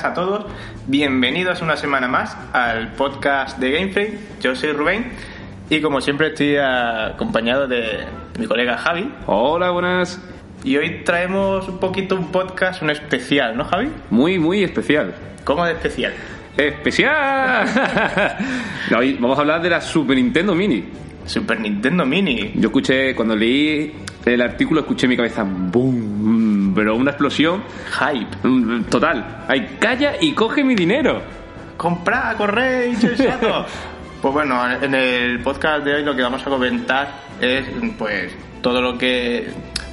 Buenas a todos. Bienvenidos una semana más al podcast de Game Freak. Yo soy Rubén y como siempre estoy acompañado de mi colega Javi. Hola, buenas. Y hoy traemos un poquito un podcast, un especial, ¿no, Javi? Muy, muy especial. ¿Cómo de especial? ¡Especial! Hoy vamos a hablar de la Super Nintendo Mini. Super Nintendo Mini. Yo escuché, cuando leí el artículo, escuché en mi cabeza ¡boom! Pero una explosión. Hype. mm, Total. Ay, calla y coge mi dinero. ¡Compra, corre, insensato! pues bueno, en el podcast de hoy lo que vamos a comentar es pues todo lo que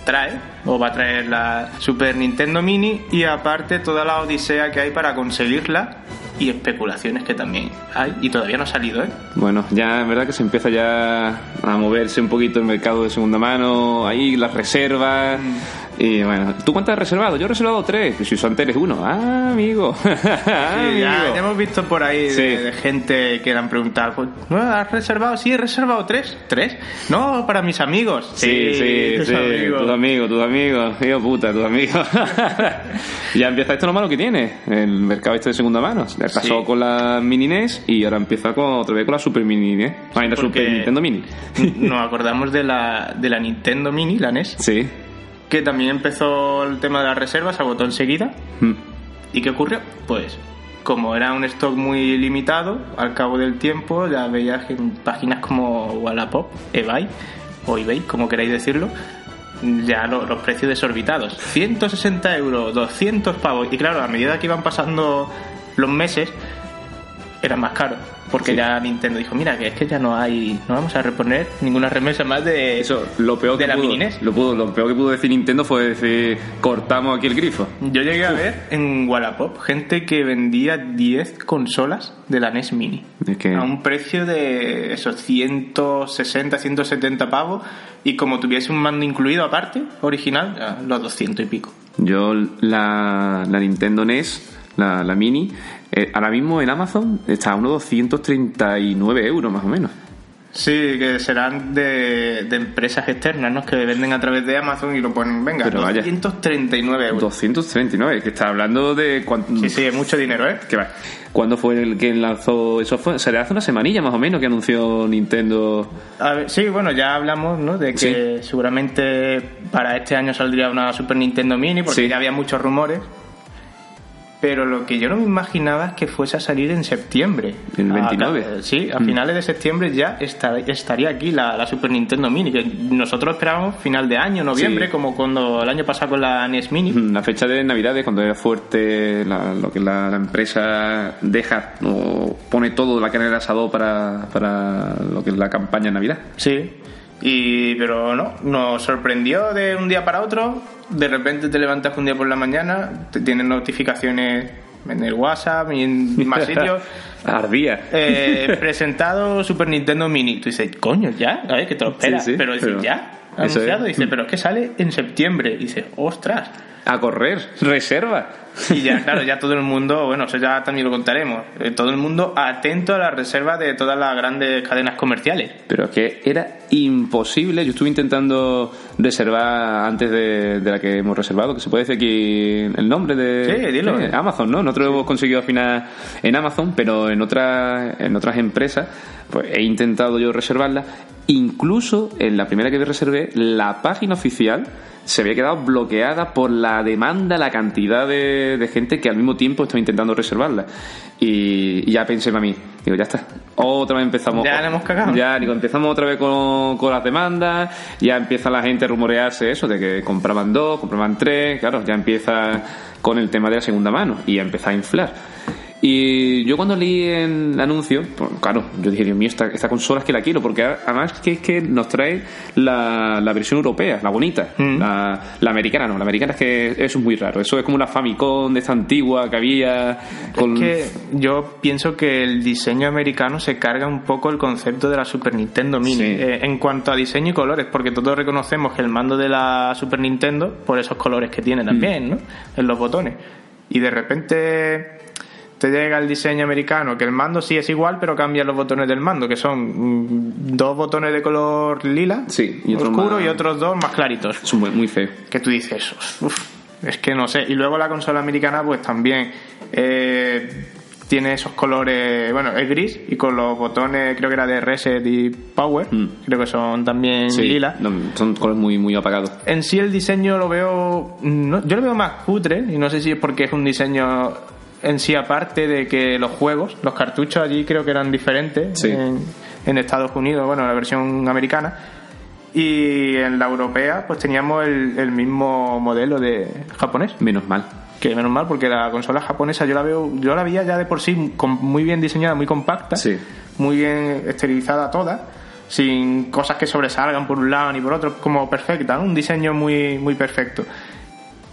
trae o va a traer la Super Nintendo Mini y aparte toda la odisea que hay para conseguirla y especulaciones que también hay y todavía no ha salido, ¿eh? Bueno, ya en verdad que se empieza ya a moverse un poquito el mercado de segunda mano, ahí las reservas. Y bueno, ¿tú cuántas has reservado? Yo he reservado tres. Si son eres uno. Ah, amigo. Sí, ya, Amigo. ya hemos visto por ahí de, Sí. de gente que le han preguntado, pues, ¿no has reservado? Sí, he reservado tres. ¿Tres? No, para mis amigos. Sí, sí, tus sí, amigos. tus amigos, tus amigos, hijo puta, tus amigos. ya empieza esto lo malo que tiene, el mercado este de segunda mano. Ya pasó Sí. con la Mini NES y ahora empieza con, otra vez con la Super Mini NES. Ay, la Super Nintendo Mini. Nos acordamos de la, de la Nintendo Mini, la NES, Sí. Que también empezó el tema de las reservas, agotó enseguida. Mm. ¿Y qué ocurrió? Pues como era un stock muy limitado, al cabo del tiempo ya veías en páginas como Wallapop, eBay o eBay, como queráis decirlo, ya lo- los precios desorbitados. 160 euros, 200 pavos. Y claro, a medida que iban pasando los meses, eran más caros. Porque Sí. ya Nintendo dijo, mira, que es que ya no hay, no vamos a reponer ninguna remesa más de Eso, lo peor de que la pudo, lo, pudo- lo peor que pudo decir Nintendo fue decir, cortamos aquí el grifo. Yo llegué a ver en Wallapop gente que vendía 10 consolas de la NES Mini. Es que- A un precio de esos 160, 170 pavos. Y como tuviese un mando incluido aparte, original, los 200 y pico. Yo la, la Nintendo NES, la, la Mini, eh, ahora mismo en Amazon está a unos 239 euros más o menos. Sí, que serán de, de empresas externas, ¿no? Que venden a través de Amazon y lo ponen, venga, Pero vaya. 239 euros. 239, que está hablando de cuánto... Sí, sí, es mucho dinero, ¿eh? ¿Qué va? ¿Cuándo fue el que lanzó eso? Fue, se le hace una semanilla más o menos que anunció Nintendo. A ver, sí, bueno, ya hablamos, ¿no? De que seguramente para este año saldría una Super Nintendo Mini, porque Sí. ya había muchos rumores. Pero lo que yo no me imaginaba es que fuese a salir en septiembre. El A- 29. a- sí, a Mm. finales de septiembre ya está- estaría aquí la, la Super Nintendo Mini, que nosotros esperábamos final de año, noviembre, Sí. como cuando el año pasado con la NES Mini. La fecha de Navidades, cuando era fuerte la- lo que la, la empresa deja o pone todo la carne del asado para, para lo que es la campaña de Navidad. Sí. Y, pero no, nos sorprendió de un día para otro. De repente te levantas un día por la mañana, te tienen notificaciones en el WhatsApp y en más sitios. Ardía. Eh, presentado Super Nintendo Mini. Tú dices, coño, ya, a ver, que te lo esperas. Sí, sí, pero dices, pero ya, anunciado. es. Dice, pero es que sale en septiembre. Y dices, ostras. A correr, reserva. Y ya, claro, ya todo el mundo, bueno, eso ya también lo contaremos. eh, todo el mundo atento a la reserva de todas las grandes cadenas comerciales. Pero es que era imposible. Yo estuve intentando reservar antes de, de la que hemos reservado, que se puede decir aquí el nombre de Sí, dilo. Amazon, ¿no? Nosotros hemos conseguido al final en Amazon, pero en otras en otras empresas, pues he intentado yo reservarla. Incluso en la primera que reservé, la página oficial se había quedado bloqueada por la demanda, la cantidad de, de gente que al mismo tiempo estaba intentando reservarla. Y, y ya pensé para mí, digo, ya está, otra vez empezamos. Ya la hemos cagado. Ya, digo, empezamos otra vez con, con las demandas, ya empieza la gente a rumorearse eso, de que compraban dos, compraban tres, claro, ya empieza con el tema de la segunda mano y ya empieza a inflar. Y yo cuando leí el anuncio, pues, claro, yo dije, Dios mío, esta, esta consola es que la quiero, porque además que es que nos trae la, la versión europea, la bonita, Mm. la, la americana, no, la americana es que eso es muy raro, eso es como una Famicom de esta antigua que había con... Es que yo pienso que el diseño americano se carga un poco el concepto de la Super Nintendo Mini Sí. eh, en cuanto a diseño y colores, porque todos reconocemos que el mando de la Super Nintendo, por esos colores que tiene también, ¿no? En los botones. Y de repente te llega el diseño americano, que el mando sí es igual, pero cambian los botones del mando, que son mm, dos botones de color lila, Sí, y otros oscuro, más- y otros dos más claritos. Es muy, muy feo. Que tú dices, uff, es que no sé. Y luego la consola americana, pues también eh, tiene esos colores, bueno, es gris y con los botones, creo que era de Reset y Power, Mm. creo que son también Sí, lila. no, son colores muy, muy apagados. En sí el diseño lo veo, no- yo lo veo más cutre y no sé si es porque es un diseño en sí aparte de que los juegos, los cartuchos allí creo que eran diferentes Sí. en, en Estados Unidos, bueno, la versión americana. Y en la europea pues teníamos el, el mismo modelo de japonés Menos mal. que menos mal porque la consola japonesa yo la veo yo la veía ya de por sí con- muy bien diseñada muy compacta Sí. muy bien esterilizada toda sin cosas que sobresalgan por un lado ni por otro como perfecta ¿no? un diseño muy muy perfecto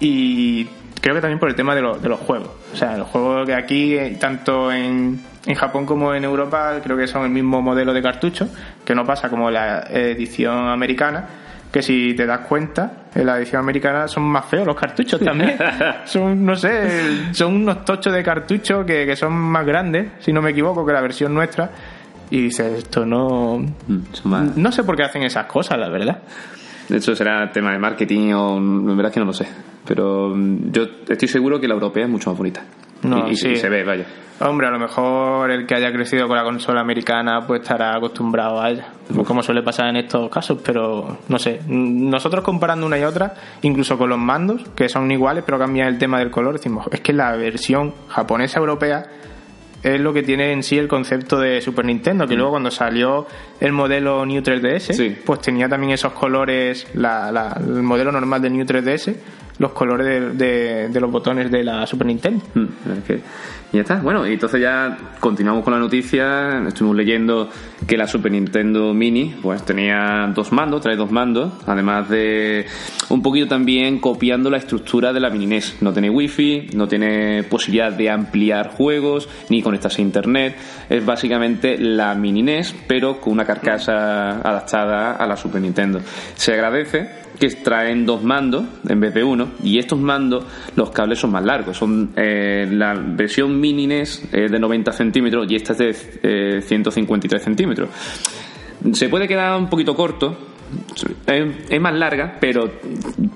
y creo que también por el tema de, lo- de los juegos o sea los juegos que aquí eh, tanto en, en Japón como en Europa creo que son el mismo modelo de cartucho que no pasa como la edición americana que si te das cuenta, en la edición americana son más feos los cartuchos también. son, no sé, son unos tochos de cartucho que, que son más grandes, si no me equivoco, que la versión nuestra. Y dices, esto no. Mm, No sé por qué hacen esas cosas, la verdad. Eso será tema de marketing o en verdad es que no lo sé. Pero mm, yo estoy seguro que la europea es mucho más bonita. No, y, y- sí. y se ve, vaya. Hombre, a lo mejor el que haya crecido con la consola americana pues estará acostumbrado a ella, como suele pasar en estos casos, pero no sé. Nosotros comparando una y otra, incluso con los mandos, que son iguales pero cambian el tema del color, decimos, es que la versión japonesa europea es lo que tiene en sí el concepto de Super Nintendo, que luego cuando salió el modelo New 3DS, Sí. pues tenía también esos colores, la- la- el modelo normal del New 3DS, los colores de, los botones de la Super Nintendo. Mm, y ya está. Bueno, entonces ya continuamos con la noticia. Estuvimos leyendo que la Super Nintendo Mini pues tenía dos mandos, trae dos mandos, además de un poquito también copiando la estructura de la Mini NES. No tiene wifi, no tiene posibilidad de ampliar juegos, ni conectarse a internet. Es básicamente la Mini NES, pero con una carcasa adaptada a la Super Nintendo. Se agradece que traen dos mandos en vez de uno y estos mandos los cables son más largos son eh, la versión mini NES es de 90 centímetros y esta es de eh, 153 centímetros. Se puede quedar un poquito corto es, es más larga pero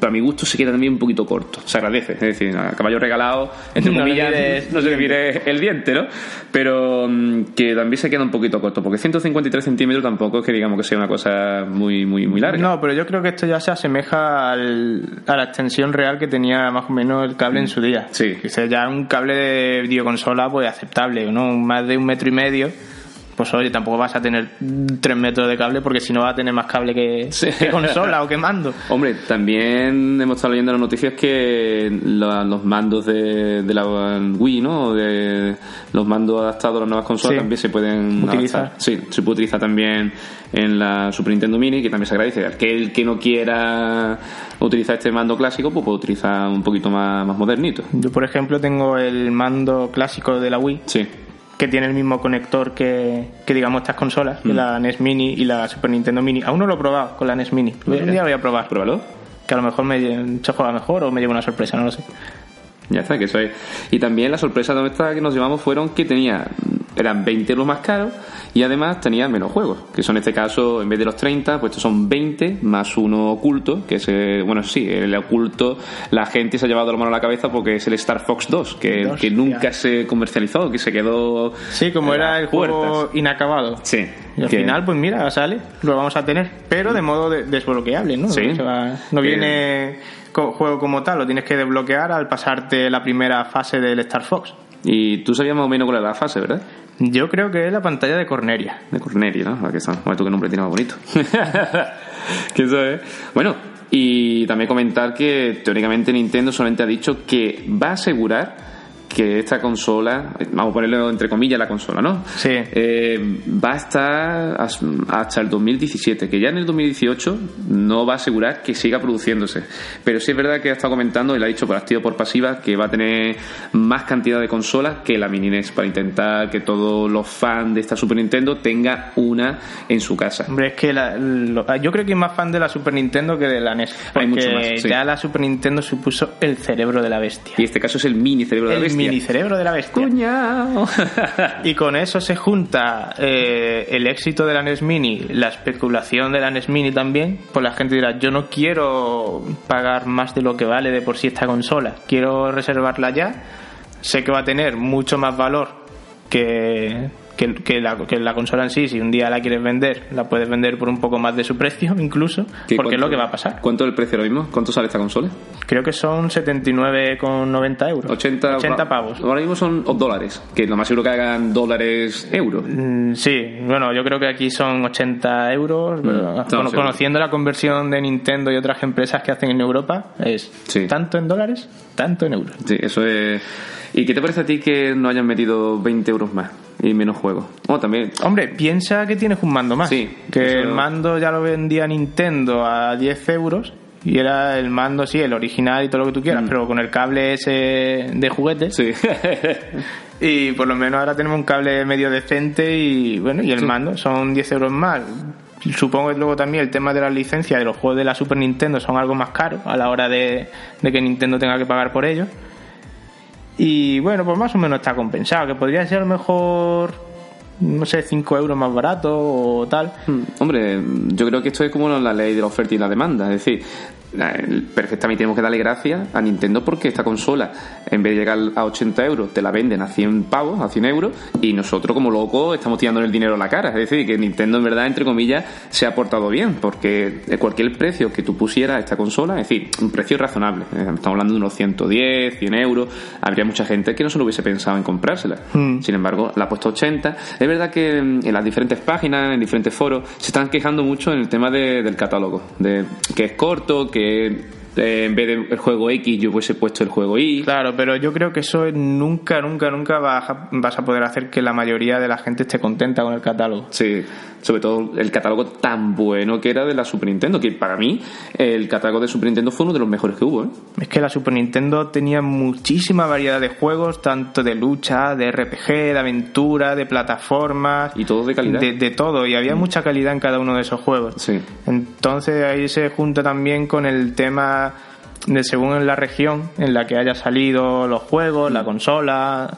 para mi gusto se queda también un poquito corto se agradece es decir a caballo regalado entre No comillas mires no se le mire el diente ¿no? pero mm, que también se queda un poquito corto porque 153 centímetros tampoco es que digamos que sea una cosa muy muy muy larga No, pero yo creo que esto ya se asemeja al- a la extensión real que tenía más o menos el cable en su día. Sí. Que sea ya un cable de videoconsola pues aceptable, ¿no? Más de un metro y medio. Pues oye, tampoco vas a tener tres metros de cable porque si no vas a tener más cable que, Sí. que consola o que mando. Hombre, también hemos estado leyendo las noticias que la- los mandos de, de la Wii, ¿no? De los mandos adaptados a las nuevas consolas Sí. también se pueden Utilizar. adaptar. Sí, se puede utilizar también en la Super Nintendo Mini, que también se agradece. Aquel que no quiera utilizar este mando clásico, pues puede utilizar un poquito más, más modernito. Yo, por ejemplo, tengo el mando clásico de la Wii Sí. Que tiene el mismo conector que, que digamos estas consolas, Mm. la NES Mini y la Super Nintendo Mini. Aún no lo he probado con la NES Mini. Un Mira. día lo voy a probar. Pruébalo. Que a lo mejor me, se juega mejor o me lleva una sorpresa, no lo sé. Ya está, que eso es. Y también la sorpresa de esta que nos llevamos fueron que tenía, eran 20 euros más caros y además tenía menos juegos, que son en este caso, en vez de los 30, pues estos son 20 más uno oculto, que es, eh, bueno, sí, el oculto, la gente se ha llevado la mano a la cabeza porque es el Star Fox 2, que, Dos, que nunca ya. se comercializó, que se quedó. Sí, como era el juego inacabado. Sí. Y al que- final, pues mira, sale, lo vamos a tener, pero de modo de- desbloqueable, ¿no? Sí. No Que- viene juego como tal, lo tienes que desbloquear al pasarte la primera fase del Star Fox. Y tú sabías más o menos cuál era la fase, ¿verdad? Yo creo que es la pantalla de Corneria. De Cornelia, ¿no? La que son. Bueno, tú qué nombre tienes más bonito. que eso es. Bueno, y también comentar que teóricamente Nintendo solamente ha dicho que va a asegurar que esta consola, vamos a ponerlo entre comillas la consola, ¿no? Sí. Eh, va a estar as- hasta el 2017, que ya en el 2018 no va a asegurar que siga produciéndose. Pero sí es verdad que ha estado comentando, y lo ha dicho por activo por pasiva, que va a tener más cantidad de consolas que la Mini NES para intentar que todos los fans de esta Super Nintendo tengan una en su casa. Hombre, es que la- lo- yo creo que es más fan de la Super Nintendo que de la NES. Porque Hay mucho más, sí. ya la Super Nintendo supuso el cerebro de la bestia. Y este caso es el mini cerebro de la bestia. Mini cerebro de la bestia. ¡Cuñao! Y con eso se junta eh, el éxito de la NES Mini, la especulación de la NES Mini también, pues la gente dirá, yo no quiero pagar más de lo que vale de por sí esta consola, quiero reservarla ya, sé que va a tener mucho más valor que, que, que la, que la consola en sí, si un día la quieres vender, la puedes vender por un poco más de su precio incluso, ¿Qué, porque es lo que va a pasar. ¿Cuánto es el precio ahora mismo? ¿Cuánto sale esta consola? Creo que son 79,90 euros. 80, 80 pavos. Ahora mismo son dólares, que lo más seguro que hagan dólares euros. Mm, Sí, bueno, yo creo que aquí son 80 euros. bueno, sí. conociendo la conversión de Nintendo y otras empresas que hacen en Europa, es Sí. tanto en dólares, tanto en euros. Sí, eso es. ¿Y qué te parece a ti que no hayan metido 20 euros más y menos juegos? Oh, también. Hombre, piensa que tienes un mando más. Sí, que eso- el mando ya lo vendía Nintendo a 10 euros. Y era el mando, sí, el original y todo lo que tú quieras, pero con el cable ese de juguete. Mm. Sí. Y por lo menos ahora tenemos un cable medio decente y bueno, y el Sí. mando son 10 euros más. Supongo que luego también el tema de las licencias de los juegos de la Super Nintendo son algo más caros a la hora de, de que Nintendo tenga que pagar por ellos. Y bueno, pues más o menos está compensado, que podría ser a lo mejor, no sé, 5 euros más barato o tal. Hmm, Hombre, yo creo que esto es como la ley de la oferta y la demanda. Es decir, perfectamente tenemos que darle gracias a Nintendo porque esta consola, en vez de llegar a 80 euros, te la venden a 100 pavos, a 100 euros, y nosotros como locos estamos tirando el dinero a la cara. Es decir, que Nintendo en verdad, entre comillas, se ha portado bien, porque de cualquier precio que tú pusieras a esta consola, es decir, un precio razonable, eh, estamos hablando de unos 110, 100 euros, habría mucha gente que no se lo hubiese pensado en comprársela. Hmm. Sin embargo, la ha puesto 80. Es verdad que mm, en las diferentes páginas, en diferentes foros, se están quejando mucho en el tema de- del catálogo. De que es corto, que que eh, en vez del juego X yo hubiese puesto el juego Y. Claro, pero yo creo que eso nunca, nunca, nunca vas a, vas a poder hacer que la mayoría de la gente esté contenta con el catálogo. Sí, sobre todo el catálogo tan bueno que era de la Super Nintendo, que para mí el catálogo de Super Nintendo fue uno de los mejores que hubo. ¿eh? Es que la Super Nintendo tenía muchísima variedad de juegos, tanto de lucha, de RPG, de aventura, de plataformas. Y todos de calidad. De, de todo, y había mucha calidad en cada uno de esos juegos. Sí. Entonces ahí se junta también con el tema de según en la región en la que haya salido los juegos, la consola.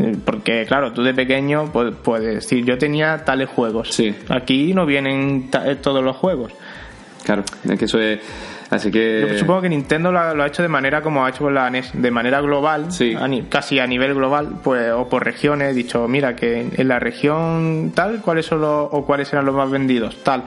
eh, Porque, claro, tú de pequeño pues, puedes decir, yo tenía tales juegos. Sí. Aquí no vienen eh, todos los juegos. Claro, es que eso es. Así que. Yo supongo que Nintendo lo ha, lo ha hecho de manera como ha hecho con la NES, de manera global, Sí. a ni- casi a nivel global, pues o por regiones, he dicho, mira que en la región tal, cuáles son los, o cuáles eran los más vendidos, tal.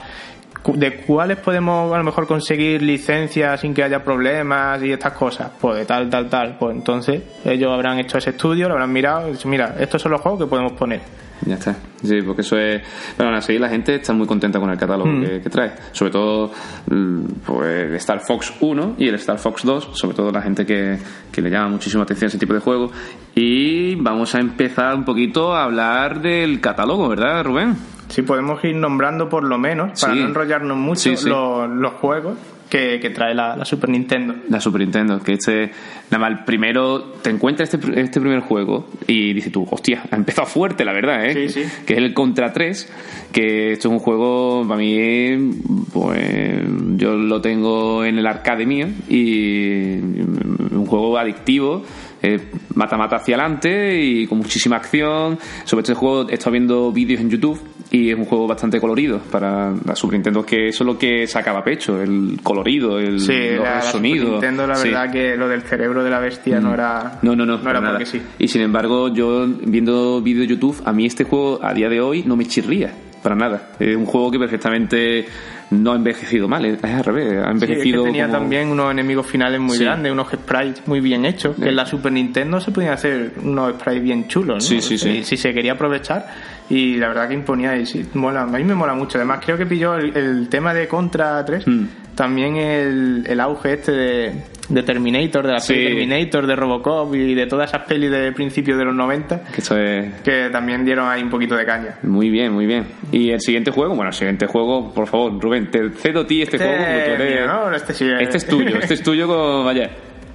¿De cuáles podemos a lo mejor conseguir licencias sin que haya problemas y estas cosas? Pues tal, tal, tal. Pues entonces ellos habrán hecho ese estudio, lo habrán mirado y dicho, mira, estos son los juegos que podemos poner. Ya está. Sí, porque eso es. Pero aún así, la gente está muy contenta con el catálogo Mm. que, que trae. Sobre todo, mm, pues, el Star Fox 1 y el Star Fox 2. Sobre todo la gente que, que le llama muchísima atención ese tipo de juegos. Y vamos a empezar un poquito a hablar del catálogo, ¿verdad, Rubén? Si podemos ir nombrando por lo menos, para Sí. no enrollarnos mucho, Sí, sí. Los, los juegos que, que trae la, la Super Nintendo. La Super Nintendo, que este, nada más, el primero, te encuentras este, este primer juego y dices tú, hostia, ha empezado fuerte, la verdad, ¿eh? Sí, sí. Que es el Contra 3, que esto es un juego, para mí, pues yo lo tengo en el arcade mío y un juego adictivo. eh, mata-mata hacia adelante y con muchísima acción. Sobre este juego he estado viendo vídeos en YouTube y es un juego bastante colorido para la Super Nintendo, que eso es lo que sacaba pecho, el colorido, el, Sí, los la, la Super. Nintendo, la Sí. verdad que lo del cerebro de la bestia no era. No, no, no, No era nada. porque sí. Y sin embargo, yo viendo vídeos de YouTube, a mí este juego a día de hoy no me chirría, para nada. Es un juego que perfectamente no ha envejecido mal, es al revés, ha Sí, es que envejecido. tenía como- también unos enemigos finales muy Sí. grandes, unos sprites muy bien hechos. Que en la Super Nintendo se podían hacer unos sprites bien chulos, ¿no? Sí, sí, sí. Si, si se quería aprovechar. Y la verdad que imponía y sí, mola. A mí me mola mucho. Además, creo que pilló el, el tema de Contra 3. Mm. También el, el auge este de, de Terminator, de la Sí. peli Terminator, de Robocop y de todas esas pelis de principios de los 90. Que esto es Que también dieron ahí un poquito de caña. muy bien, muy bien. Y el siguiente juego, bueno, el siguiente juego, por favor, Rubén, te cedo a ti este, juego. eres- mío, ¿no? Este sí Este es tuyo, este es tuyo con. Vaya.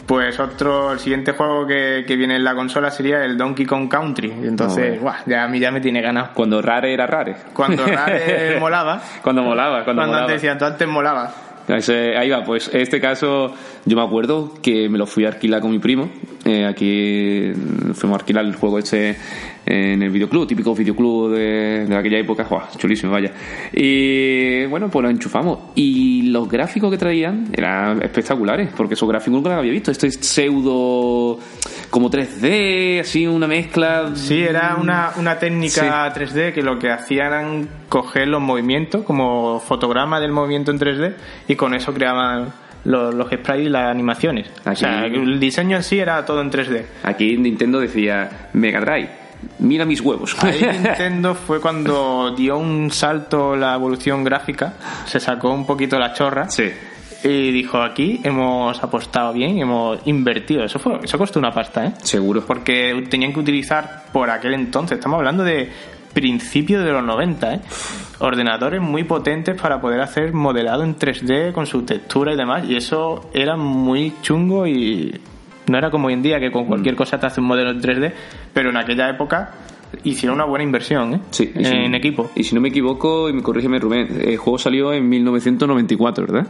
Pues otro, el siguiente juego que, que viene en la consola sería el Donkey Kong Country. Y entonces, bueno. guau, ya a mí ya me tiene ganado. Cuando Rare era Rare. Cuando Rare molaba, Cuando molaba, cuando, cuando, molaba. antes decían, tú antes molaba. Ahí va, pues en este caso yo me acuerdo que me lo fui a alquilar con mi primo. Eh, aquí fuimos a alquilar el juego este en el videoclub, típico videoclub de, de aquella época. ¡Guau! chulísimo, vaya. Y bueno, pues lo enchufamos. Y los gráficos que traían eran espectaculares, porque esos gráficos nunca los había visto. Esto es pseudo como 3D, así una mezcla. Sí, era una, una técnica 3D que lo que hacían eran coger los movimientos como fotograma del movimiento en 3D y con eso creaban los, los sprites y las animaciones. O sea, Aquí- el diseño en sí era todo en 3D. Aquí Nintendo decía Mega Drive, mira mis huevos. Ahí Nintendo fue cuando dio un salto la evolución gráfica, se sacó un poquito la chorra sí. y dijo aquí hemos apostado bien, hemos invertido. Eso fue, eso costó una pasta, ¿eh? Seguro. Porque tenían que utilizar por aquel entonces, estamos hablando de principios de los 90, ¿eh? ordenadores muy potentes para poder hacer modelado en 3D con su textura y demás, y eso era muy chungo y no era como hoy en día que con cualquier cosa te hace un modelo en 3D, pero en aquella época hicieron una buena inversión ¿eh? Sí, y si- en equipo. Y si no me equivoco, y me corrígeme Rubén, el juego salió en 1994, ¿verdad?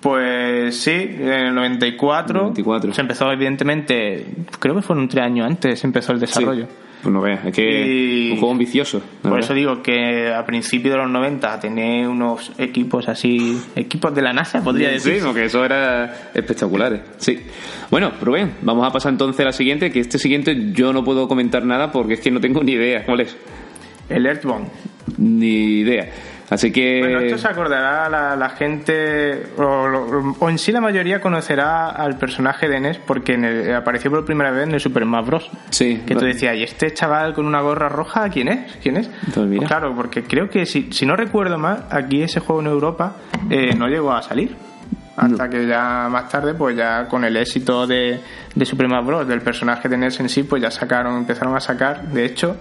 Pues sí, en el 94, 94. se empezó evidentemente, creo que fueron tres años antes, se empezó el desarrollo. Sí. Pues no veas, es que Y- un juego ambicioso. Por verdad. eso digo que a principios de los 90 tener unos equipos así, equipos de la NASA, podría decir. Sí, porque eso era espectaculares. Sí. Bueno, Rubén, vamos a pasar entonces a la siguiente, que este siguiente yo no puedo comentar nada porque es que no tengo ni idea. ¿Cuál es? El Earthbound. Ni idea. Así que... Bueno, esto se acordará la, la gente, o, lo- o en sí la mayoría conocerá al personaje de Ness porque en el- apareció por primera vez en el Super Smash Bros. Sí. Que tú decías, ¿y este chaval con una gorra roja quién es? ¿Quién es? Pues claro, porque creo que si, si no recuerdo mal, aquí ese juego en Europa eh, no llegó a salir. Hasta que ya más tarde, pues ya con el éxito de, de Super Smash Bros. del personaje de NES en sí, pues ya sacaron, empezaron a sacar. De hecho,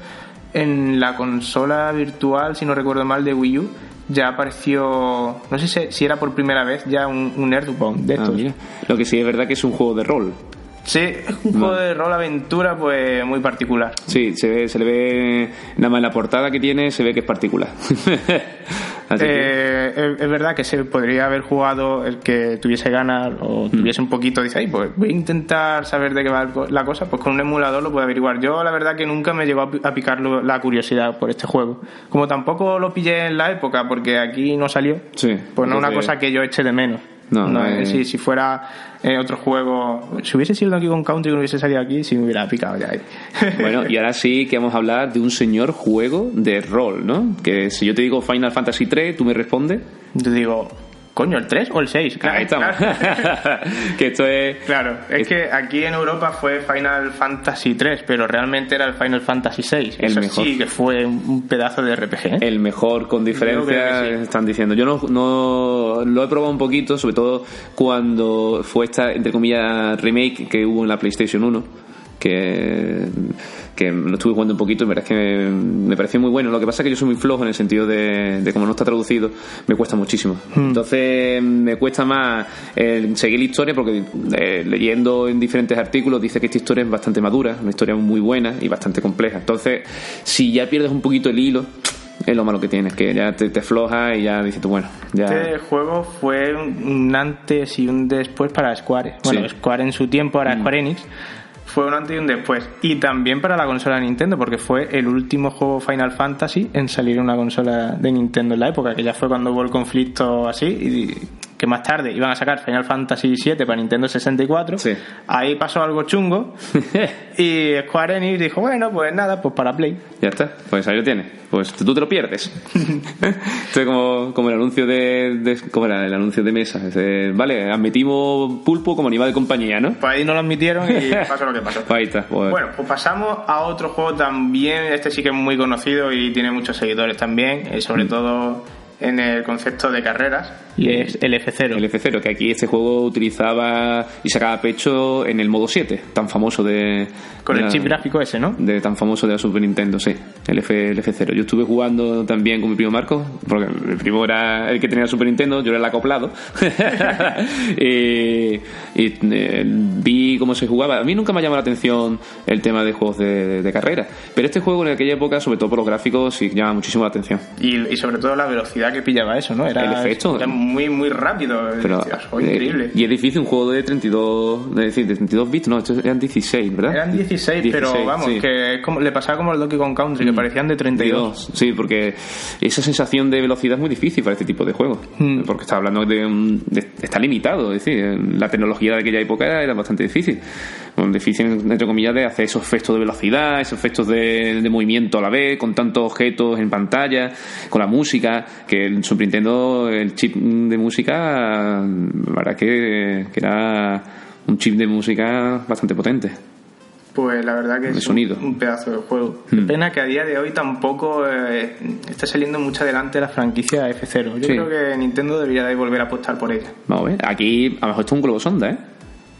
en la consola virtual, si no recuerdo mal, de Wii U, ya apareció, no sé si, era por primera vez, ya un, un Earthbound de Ah, estos. Lo que sí es verdad que es un juego de rol. Sí, es un juego de rol aventura pues muy particular. Sí, se, ve- se le ve nada más en la portada que tiene, se ve que es particular. Que- Eh, es, verdad que se podría haber jugado el que tuviese ganas o Mm. tuviese un poquito, dice, ay, pues voy a intentar saber de qué va la cosa, pues con un emulador lo puedo averiguar. Yo la verdad que nunca me llegó a pi- a picar la curiosidad por este juego. Como tampoco lo pillé en la época, porque aquí no salió, Sí, pues no es una cosa que yo eche de menos. No, no es- si, si fuera eh, otro juego, si hubiese sido aquí con Country que no hubiese salido aquí, sí me hubiera picado ya ahí. Bueno, y ahora sí que vamos a hablar de un señor juego de rol, ¿no? Que si yo te digo Final Fantasy 3, tú me respondes. Yo digo, coño, ¿el 3 o el 6? Ahí estamos. que esto es. Claro, es que aquí en Europa fue Final Fantasy 3, pero realmente era el Final Fantasy 6. El Eso mejor. sí que fue un pedazo de RPG. ¿eh? El mejor con diferencia, sí. están diciendo. Yo no, no lo he probado un poquito, sobre todo cuando fue esta, entre comillas, remake que hubo en la PlayStation 1. Que, que lo estuve jugando un poquito y la verdad es que me, pareció muy bueno. Lo que pasa es que yo soy muy flojo en el sentido de, de como no está traducido, me cuesta muchísimo. Hmm. Entonces me cuesta más el seguir la historia porque eh, leyendo en diferentes artículos dice que esta historia es bastante madura, una historia muy buena y bastante compleja. Entonces, si ya pierdes un poquito el hilo, es lo malo que tienes, que ya te, te flojas y ya dices tú, bueno, ya... Este juego fue un, antes y un después para Square. Bueno, Sí. Square en su tiempo, ahora Square Enix. Fue un antes y un después. Y también para la consola de Nintendo, porque fue el último juego Final Fantasy en salir en una consola de Nintendo en la época, que ya fue cuando hubo el conflicto así, y que más tarde iban a sacar Final Fantasy VII para Nintendo 64. Sí. Ahí pasó algo chungo. y Square Enix dijo, bueno, pues nada, pues para Play. Ya está, pues ahí lo tienes. Pues tú te lo pierdes. Esto es como, como el anuncio de, de- ¿Cómo era? El anuncio de mesa. Ese, vale, admitimos pulpo como animal de compañía, ¿no? Pues ahí no lo admitieron y pasó lo que pasó. Ahí está. pues- Bueno, pues pasamos a otro juego también, este sí que es muy conocido y tiene muchos seguidores también, eh, sobre todo en el concepto de carreras, y es el F0. El F0, que aquí este juego utilizaba y sacaba pecho en el modo 7, tan famoso de. Con de el la- chip gráfico ese, ¿no? de tan famoso de la Super Nintendo, sí, el, F, el F0. Yo estuve jugando también con mi primo Marco, porque el primo era el que tenía la Super Nintendo, yo era el acoplado. y y, eh, vi cómo se jugaba. A mí nunca me ha llamado la atención el tema de juegos de, de carrera, pero este juego en aquella época, sobre todo por los gráficos, sí llama muchísimo la atención. Y, y sobre todo la velocidad velocidad que pillaba eso, ¿no? Era, El efecto. era muy, muy rápido. Pero, Decías, "Oh, eh, increíble. y es difícil un juego de 32, de decir, de 32 bits, no, estos eran 16, ¿verdad? Eran 16, pero 16, vamos, sí. que como, le pasaba como el Donkey Kong Country, que parecían de 32. 32, Sí, porque esa sensación de velocidad es muy difícil para este tipo de juegos. Mm. Porque está hablando de, de- Está limitado, es decir, la tecnología de aquella época era bastante difícil. Difícil, entre comillas, de hacer esos efectos de velocidad, esos efectos de, de movimiento a la vez, con tantos objetos en pantalla, con la música, que en Super Nintendo el chip de música, la verdad que, que era un chip de música bastante potente. Pues la verdad que es un- sonido. Un, pedazo de juego. Hmm. Pena que a día de hoy tampoco eh, está saliendo mucho adelante la franquicia F0. Yo Sí. creo que Nintendo debería de volver a apostar por ella. Vamos a ver, aquí a lo mejor esto es un globo sonda, ¿eh?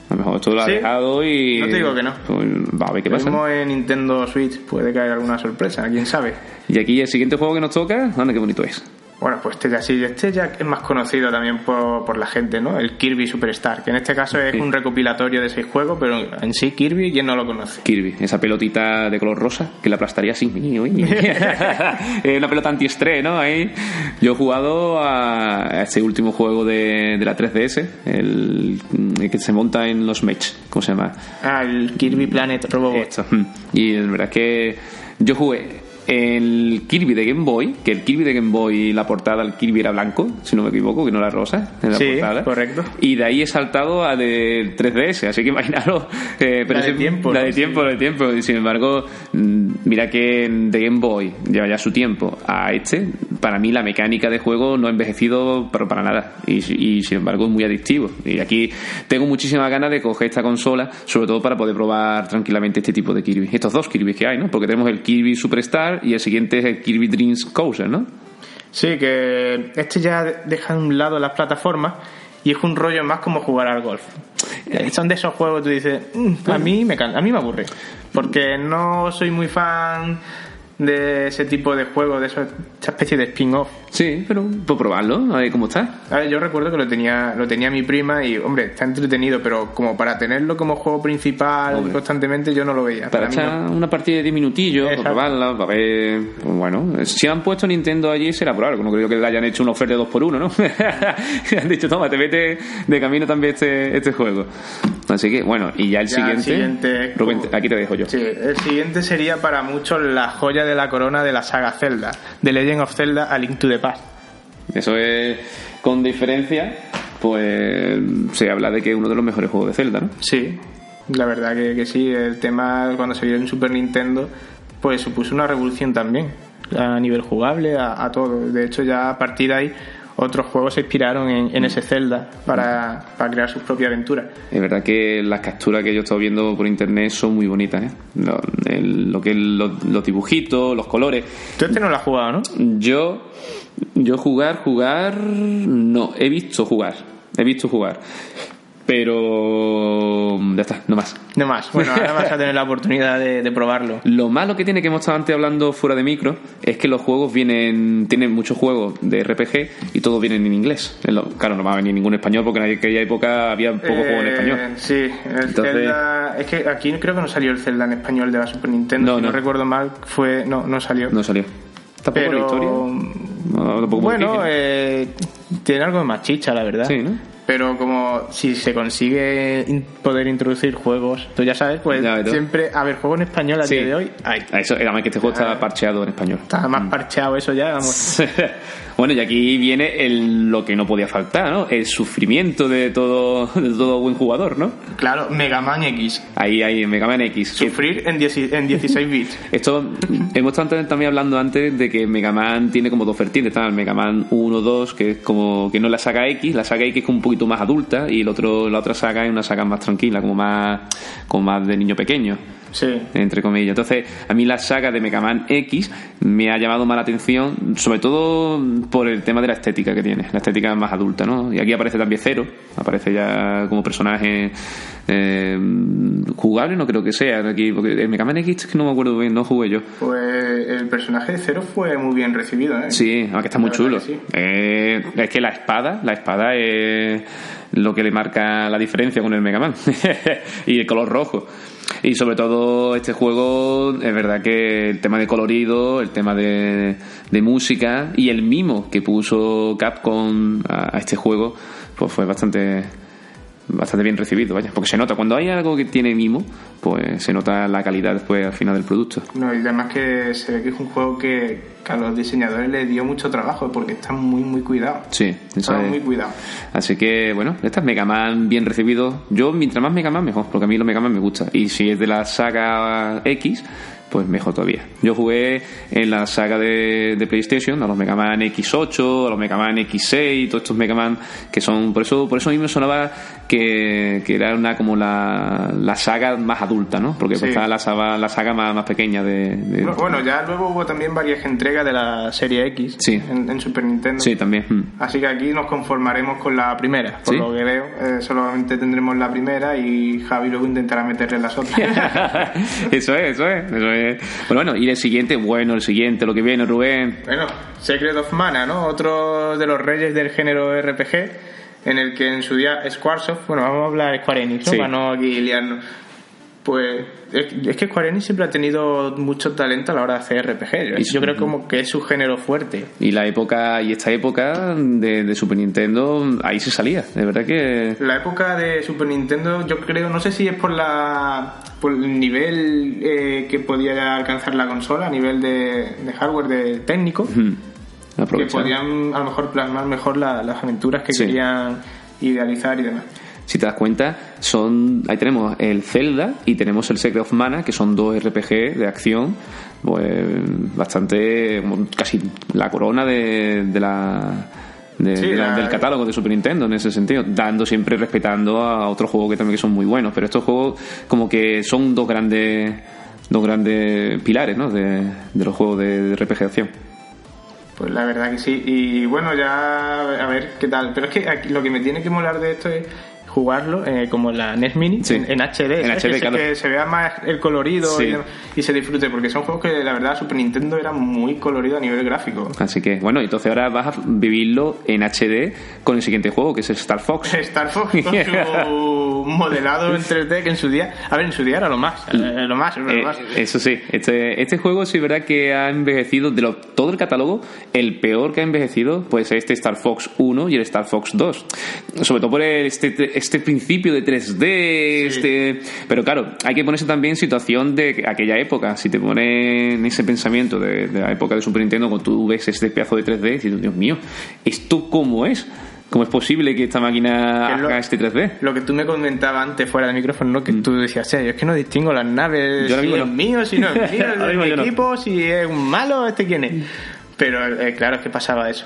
A lo mejor esto lo ha Sí. dejado y... No te digo que no. Pues, va a ver qué pasa. mismo en Nintendo Switch puede caer alguna sorpresa, quién sabe. Y aquí el siguiente juego que nos toca, anda qué bonito es. Bueno, pues este ya sí, este ya es más conocido también por, por la gente, ¿no? El Kirby Superstar, que en este caso es Sí. un recopilatorio de seis juegos, pero en sí Kirby, ¿quién no lo conoce? Kirby, esa pelotita de color rosa que la aplastaría así. Una pelota antiestrés, ¿no? Ahí. Yo he jugado a este último juego de, de la 3DS, el, el que se monta en los mechs, ¿cómo se llama? Ah, el Kirby Planet Robobot. Esto. mm. Y la verdad es que yo jugué el Kirby de Game Boy, que el Kirby de Game Boy, la portada, el Kirby era blanco, si no me equivoco, que no era rosa, en la Sí, portada. correcto. Y de ahí he saltado a de 3DS, así que imaginaros. eh, pero La de tiempo, La de tiempo, la de tiempo. Y sin embargo, mm, mira que de Game Boy lleva ya su tiempo a este, para mí la mecánica de juego no ha envejecido pero para nada. Y, y sin embargo es muy adictivo. Y aquí tengo muchísimas ganas de coger esta consola, sobre todo para poder probar tranquilamente este tipo de Kirby. Estos dos Kirby que hay, ¿no? Porque tenemos el Kirby Superstar y el siguiente es el Kirby Dreams Coaster, ¿no? Sí, que este ya deja de un lado las plataformas y es un rollo más como jugar al golf. Eh, Son de esos juegos que tú dices, "Mm, a mí me can- a mí me aburre, porque no soy muy fan de ese tipo de juegos, de esa especie de spin-off. Sí, pero puedo probarlo, a ver cómo está. A ver, yo recuerdo que lo tenía, lo tenía mi prima y, hombre, está entretenido, pero como para tenerlo como juego principal Hombre. constantemente, yo no lo veía. Para Para, mí echar no. una partida de 10 minutillos, para probarla, para ver. Pues bueno, si han puesto Nintendo allí será por algo. No creo que le hayan hecho una oferta de 2x1, ¿no? han dicho, toma, te vete de camino también este, este juego. Así que, bueno, y ya el Ya siguiente. el siguiente es Rubén, como- aquí te dejo yo. Sí, el siguiente sería para muchos la joya de la corona de la saga Zelda, The Legend of Zelda A Link to the Past. Eso es, con diferencia, pues se habla de que es uno de los mejores juegos de Zelda, ¿no? Sí, la verdad que, que sí, el tema cuando se vio en Super Nintendo, pues supuso una revolución también, a nivel jugable, a, a todo. De hecho, ya a partir de ahí, otros juegos se inspiraron en, en ese Zelda para, para crear sus propias aventuras. Es verdad que las capturas que yo he estado viendo por internet son muy bonitas, ¿eh? Lo, el- lo que es los, los dibujitos, los colores. Tú este no lo has jugado, ¿no? Yo, yo jugar, jugar, no, he visto jugar, he visto jugar, pero ya está, no más. No más. Bueno, ahora vas a tener la oportunidad de, de probarlo. Lo malo que tiene que hemos estado antes hablando fuera de micro es que los juegos vienen, tienen muchos juegos de RPG y todos vienen en inglés. Claro, no va a venir ningún español porque en aquella época había poco juego en Eh, español. Sí, el Entonces- Zelda. Es que aquí creo que no salió el Zelda en español de la Super Nintendo. No, si no, no. recuerdo mal, fue. No, no salió. No salió. Tampoco Pero. la historia. No, tampoco muy bueno, eh, tiene algo de más chicha, la verdad. Sí, ¿no? Pero como si se consigue poder introducir juegos, tú ya sabes, pues Ya, siempre, a ver, juego en español a Sí. día de hoy. Ah, Eso, además que este juego está parcheado en español. Está más parcheado eso ya, vamos. bueno, y aquí viene el, lo que no podía faltar, ¿no? El sufrimiento de todo, de todo buen jugador, ¿no? Claro, Mega Man X. Ahí, ahí, Mega Man X. Sufrir en, 10 en 16 bits. Esto, hemos estado también hablando antes de que Mega Man tiene como dos vertientes. Está el Mega Man 1, 2, que es como que no es la saga X, la saga X es como un poquito más adulta y el otro, la otra saga es una saga más tranquila, como más, como más de niño pequeño. Sí. entre comillas. Entonces, a mí la saga de Mega Man X me ha llamado más la atención, sobre todo por el tema de la estética que tiene, la estética más adulta, ¿no? Y aquí aparece también Zero, aparece ya como personaje eh, jugable, no creo que sea aquí, porque el Mega Man X es que no me acuerdo bien, no jugué yo. Pues el personaje de Zero fue muy bien recibido, ¿eh? Sí, aunque está muy chulo. que sí. Eh, es que la espada, la espada es lo que le marca la diferencia con el Mega Man. y el color rojo. Y sobre todo este juego, es verdad que el tema de colorido, el tema de, de música y el mimo que puso Capcom a, a este juego, pues fue bastante bastante bien recibido, vaya, porque se nota cuando hay algo que tiene mimo, pues se nota la calidad después al final del producto. No, y además que se ve que es un juego que, que a los diseñadores les dio mucho trabajo porque está muy muy cuidado. Sí, eso Está es- muy cuidado. Así que, bueno, estas Mega Man bien recibidos. Yo, mientras más Mega Man, mejor, porque a mí los Mega Man me gusta. Y si es de la saga X, pues mejor todavía. Yo jugué en la saga de, de PlayStation, a los Mega Man X8, a los Mega Man X6, todos estos Mega Man que son. Por eso, por eso a mí me sonaba que, que era una como la, la saga más adulta, ¿no? Porque Sí. estaba la saga, la saga más, más pequeña de. de- Bueno, Bueno, ya luego hubo también varias entregas de la serie X Sí. en, en Super Nintendo. Sí, también. mm. Así que aquí nos conformaremos con la primera, por Sí. lo que veo. eh, solamente tendremos la primera y Javi luego intentará meterle las otras. eso es, eso es, eso es. Bueno, bueno, y el siguiente, bueno, el siguiente, lo que viene, Rubén. bueno, Secret of Mana, ¿no? Otro de los reyes del género RPG, en el que en su día Squaresoft, bueno, vamos a hablar de Square Enix, ¿no? Sí. Para no aquí liarnos. Pues es, que Square Enix siempre ha tenido mucho talento a la hora de hacer RPG. Yo, Y yo creo como que es su género fuerte. Y la época, y esta época de, de Super Nintendo, ahí se salía. De verdad que. La época de Super Nintendo, yo creo, no sé si es por la por el nivel eh, que podía alcanzar la consola, a nivel de, de hardware de técnico, mm, que podían a lo mejor plasmar mejor la- las aventuras que Sí. querían idealizar y demás. Si te das cuenta, son ahí tenemos el Zelda y tenemos el Secret of Mana, que son dos RPG de acción, pues bastante, casi la corona de, de la, de- Sí, de la- del catálogo de Super Nintendo en ese sentido, dando siempre respetando a otros juegos que también que son muy buenos, pero estos juegos como que son dos grandes dos grandes pilares ¿no? de, de los juegos de, de RPG de acción. Pues la verdad que sí. Y bueno, ya a ver qué tal. Pero es que aquí lo que me tiene que molar de esto es jugarlo eh, como la NES Mini Sí. en, en HD, En. HD, que, se- claro. que se vea más el colorido Sí. y, se disfrute porque son juegos que la verdad Super Nintendo era muy colorido a nivel gráfico. Así que, bueno, entonces ahora vas a vivirlo en HD con el siguiente juego, que es el Star Fox. Star Fox con su modelado en 3D que en su día, a ver, en su día era lo más, eh, lo más, era lo Eh, más. eso sí, este, este juego sí es verdad que ha envejecido de lo- todo el catálogo, el peor que ha envejecido pues este Star Fox 1 y el Star Fox 2. Sobre todo por el- este, este principio de 3D, este, pero claro, hay que ponerse también en situación de aquella época. Si te pones en ese pensamiento de, de la época de Super Nintendo, cuando tú ves este pedazo de 3D, dices, Dios mío, ¿esto cómo es? ¿Cómo es posible que esta máquina Que es lo- haga este 3D? Lo que tú me comentabas antes fuera del micrófono, ¿no? que tú decías, "Sí, yo es que no distingo las naves, Mm. Yo si es no. mío, si no es mío, de mi no. equipo, si es un malo, este quién es. Pero eh, claro, es que pasaba eso.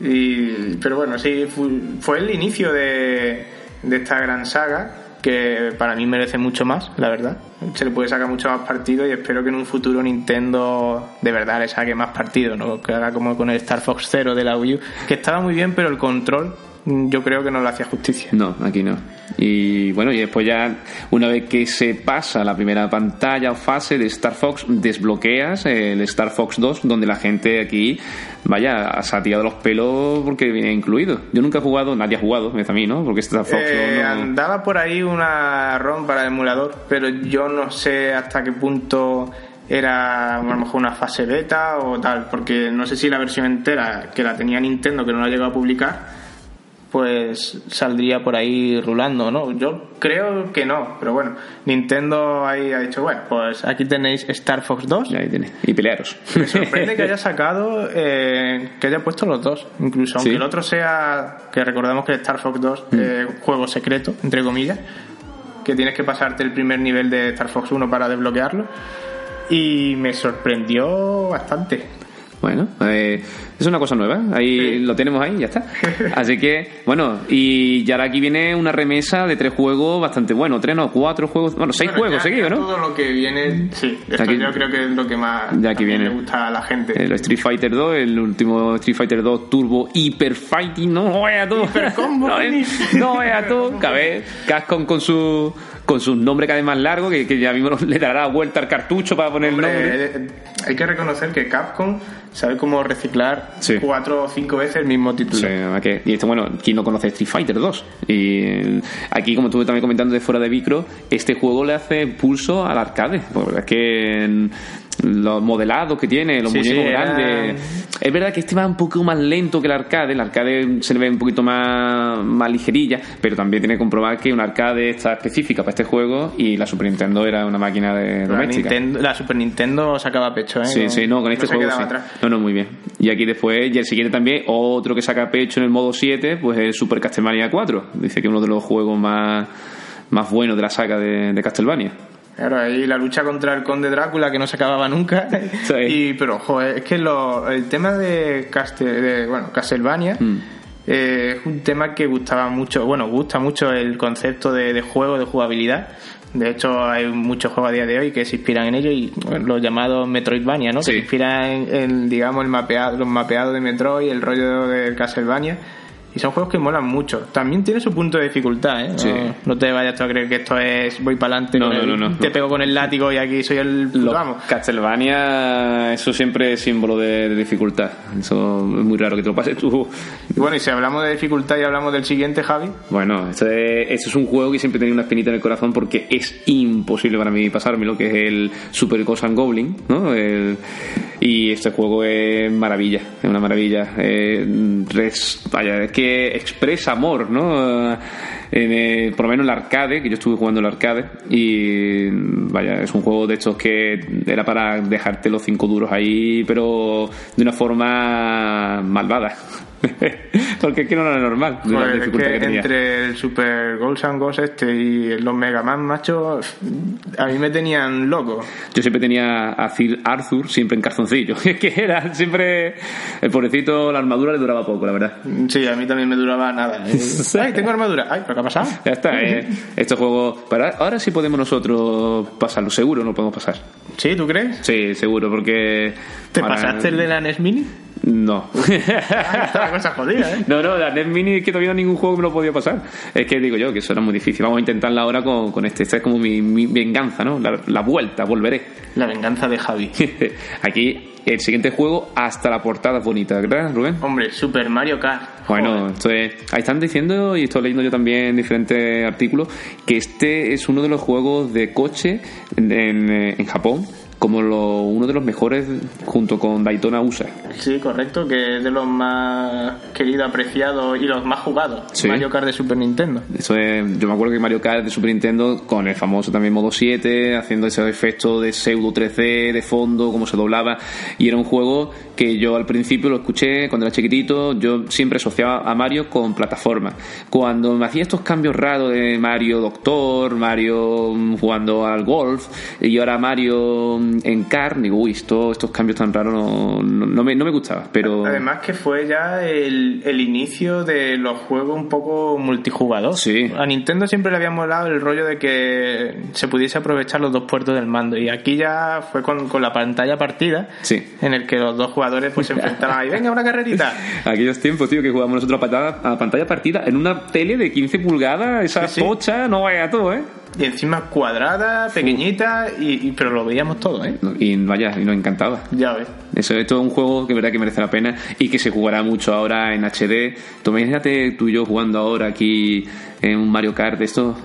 Y, pero bueno, sí, fue, fue el inicio de, de esta gran saga que para mí merece mucho más, la verdad. Se le puede sacar mucho más partido y espero que en un futuro Nintendo de verdad le saque más partido, ¿no? Que haga como con el Star Fox Zero de la Wii U, que estaba muy bien, pero el control yo creo que no le hacía justicia. No, aquí no. Y bueno, y después ya, una vez que se pasa la primera pantalla o fase de Star Fox, desbloqueas el Star Fox 2, donde la gente aquí, vaya, se ha tirado los pelos porque viene incluido. Yo nunca he jugado, nadie ha jugado, me parece a mí, ¿no? Porque Star Fox Eh, no- no- Andaba por ahí una ROM para el emulador, pero yo no sé hasta qué punto era a lo mejor una fase beta o tal, porque no sé si la versión entera que la tenía Nintendo, que no la llegó a publicar, pues saldría por ahí rulando, ¿no? Yo creo que no, pero bueno, Nintendo ahí ha dicho, bueno, pues aquí tenéis Star Fox 2. Y ahí tiene. Y pelearos. Me sorprende que haya sacado, eh, que haya puesto los dos, incluso aunque Sí. el otro sea, que recordamos que Star Fox 2, eh, juego secreto, entre comillas, que tienes que pasarte el primer nivel de Star Fox 1 para desbloquearlo. Y me sorprendió bastante. Bueno, eh, es una cosa nueva. Ahí Sí. lo tenemos ahí, ya está. Así que, bueno, y ya ahora aquí viene una remesa de tres juegos bastante bueno. Tres, no, cuatro juegos. Bueno, seis Bueno, juegos seguidos, ¿no? Todo lo que viene, sí, esto Aquí- yo creo que es lo que más Ya aquí también viene. le gusta a la gente. El Street Fighter 2, el último Street Fighter 2 Turbo Hyper Fighting, no vaya tú. Hiper combo, no, es- no vaya tú. Capcom con su con sus nombres cada vez más largos, que, que ya mismo le dará vuelta al cartucho para poner Hombre, el nombre. eh, hay que reconocer que Capcom sabe cómo reciclar Sí. cuatro o cinco veces el mismo título. Sí, que- y esto, bueno, ¿quién no conoce Street Fighter 2? Y eh, aquí, como estuve también comentando de fuera de micro, este juego le hace pulso al arcade. Porque es que mm, los modelados que tiene, los Sí, muñecos sí, era- grandes. Es verdad que este va un poco más lento que el arcade. El arcade se le ve un poquito más, más ligerilla, pero también tiene que comprobar que un arcade está específica para este juego y la Super Nintendo era una máquina de La, doméstica. Nintendo- la Super Nintendo sacaba pecho, ¿eh? Sí, sí, no, con este se juego sí. atrás. No, no, muy bien. Y aquí después, y el siguiente también, otro que saca pecho en el modo 7, pues es Super Castlevania 4. Dice que es uno de los juegos más, más buenos de la saga de, de Castlevania. Claro, ahí la lucha contra el conde Drácula que no se acababa nunca. Sí. Y, pero, joder, es que lo- el tema de, Castel, de bueno, Castlevania Mm. eh, es un tema que gustaba mucho, bueno, gusta mucho el concepto de, de juego, de jugabilidad. De hecho, hay muchos juegos a día de hoy que se inspiran en ello y bueno, los llamados Metroidvania, ¿no? Sí. Que se inspiran en, en, digamos, el mapeado, los mapeados de Metroid, el rollo de Castlevania. Y son juegos que molan mucho. También tiene su punto de dificultad, ¿eh? No, Sí. no te vayas tú a creer que esto es voy para adelante, No, no, no, te pego con el látigo y aquí soy el Los amo. Castlevania, eso siempre es símbolo de, de dificultad. Eso es muy raro que te lo pases tú. Y bueno, y si hablamos de dificultad y hablamos del siguiente, Javi, Bueno, este, este es un juego que siempre tenía una espinita en el corazón porque es imposible para mí pasármelo, que es el Super and Goblin, ¿no? El- y este juego es maravilla, es una maravilla. Eh, res- vaya, es que expresa amor, ¿no? En, eh, por lo menos el arcade, que yo estuve jugando el arcade, y vaya, es un juego de estos que era para dejarte los cinco duros ahí, pero de una forma malvada. Porque es que no era normal. la Joder, es que que tenía. entre el Super Ghosts and Ghosts este y los Mega Man, macho, a mí me tenían loco. Yo siempre tenía a Sir Arthur siempre en calzoncillo. Es que era siempre. El pobrecito, la armadura le duraba poco, la verdad. Sí, a mí también me duraba nada. Ay, tengo armadura. Ay, ¿pero qué ha pasado? Ya está, eh. Este juego. Pero ahora sí podemos nosotros pasarlo, seguro no podemos pasar. ¿Sí, tú crees? Sí, seguro, porque. ¿Te pasaste el de la NES Mini? No. La cosa jodida, ¿eh? No, no, la NES Mini es que todavía ningún juego me lo podía pasar. Es que digo yo que eso era muy difícil. Vamos a intentarla ahora con, con este. Esta es como mi, mi venganza, ¿no? La, la vuelta, volveré. La venganza de Javi. Aquí, el siguiente juego, hasta la portada es bonita, ¿verdad, Rubén? Hombre, Super Mario Kart. Bueno, Joder. esto es- ahí están diciendo, y estoy leyendo yo también en diferentes artículos, que este es uno de los juegos de coche en, en, eh, en Japón, como lo- uno de los mejores junto con Daytona USA. Sí, correcto, que es de los más queridos, apreciados y los más jugados. Sí. Mario Kart de Super Nintendo. Eso es, yo me acuerdo que Mario Kart de Super Nintendo, con el famoso también modo 7, haciendo ese efecto de pseudo 3D, de fondo, cómo se doblaba, y era un juego que yo al principio lo escuché cuando era chiquitito, yo siempre asociaba a Mario con plataforma. Cuando me hacía estos cambios raros de Mario Doctor, Mario jugando al golf, y ahora Mario en car, digo, uy, esto- estos cambios tan raros no, no, no me, no me gustaba, pero... Además que fue ya el, el inicio de los juegos un poco multijugador. Sí. A Nintendo siempre le había molado el rollo de que se pudiese aprovechar los dos puertos del mando. Y aquí ya fue con, con la pantalla partida, Sí. en el que los dos jugadores pues se enfrentaban ahí, venga, una carrerita. Aquellos tiempos, tío, que jugábamos nosotros a pantalla, a pantalla partida en una tele de 15 pulgadas, esa Sí, sí. pocha, no vaya todo, ¿eh? Y encima cuadrada, pequeñita, y, y- pero lo veíamos todo, ¿eh? Y vaya, y nos encantaba. Ya ves. Eso, esto es un juego que verdad que merece la pena y que se jugará mucho ahora en HD. Tú imagínate tú y yo jugando ahora aquí en un Mario Kart de esto.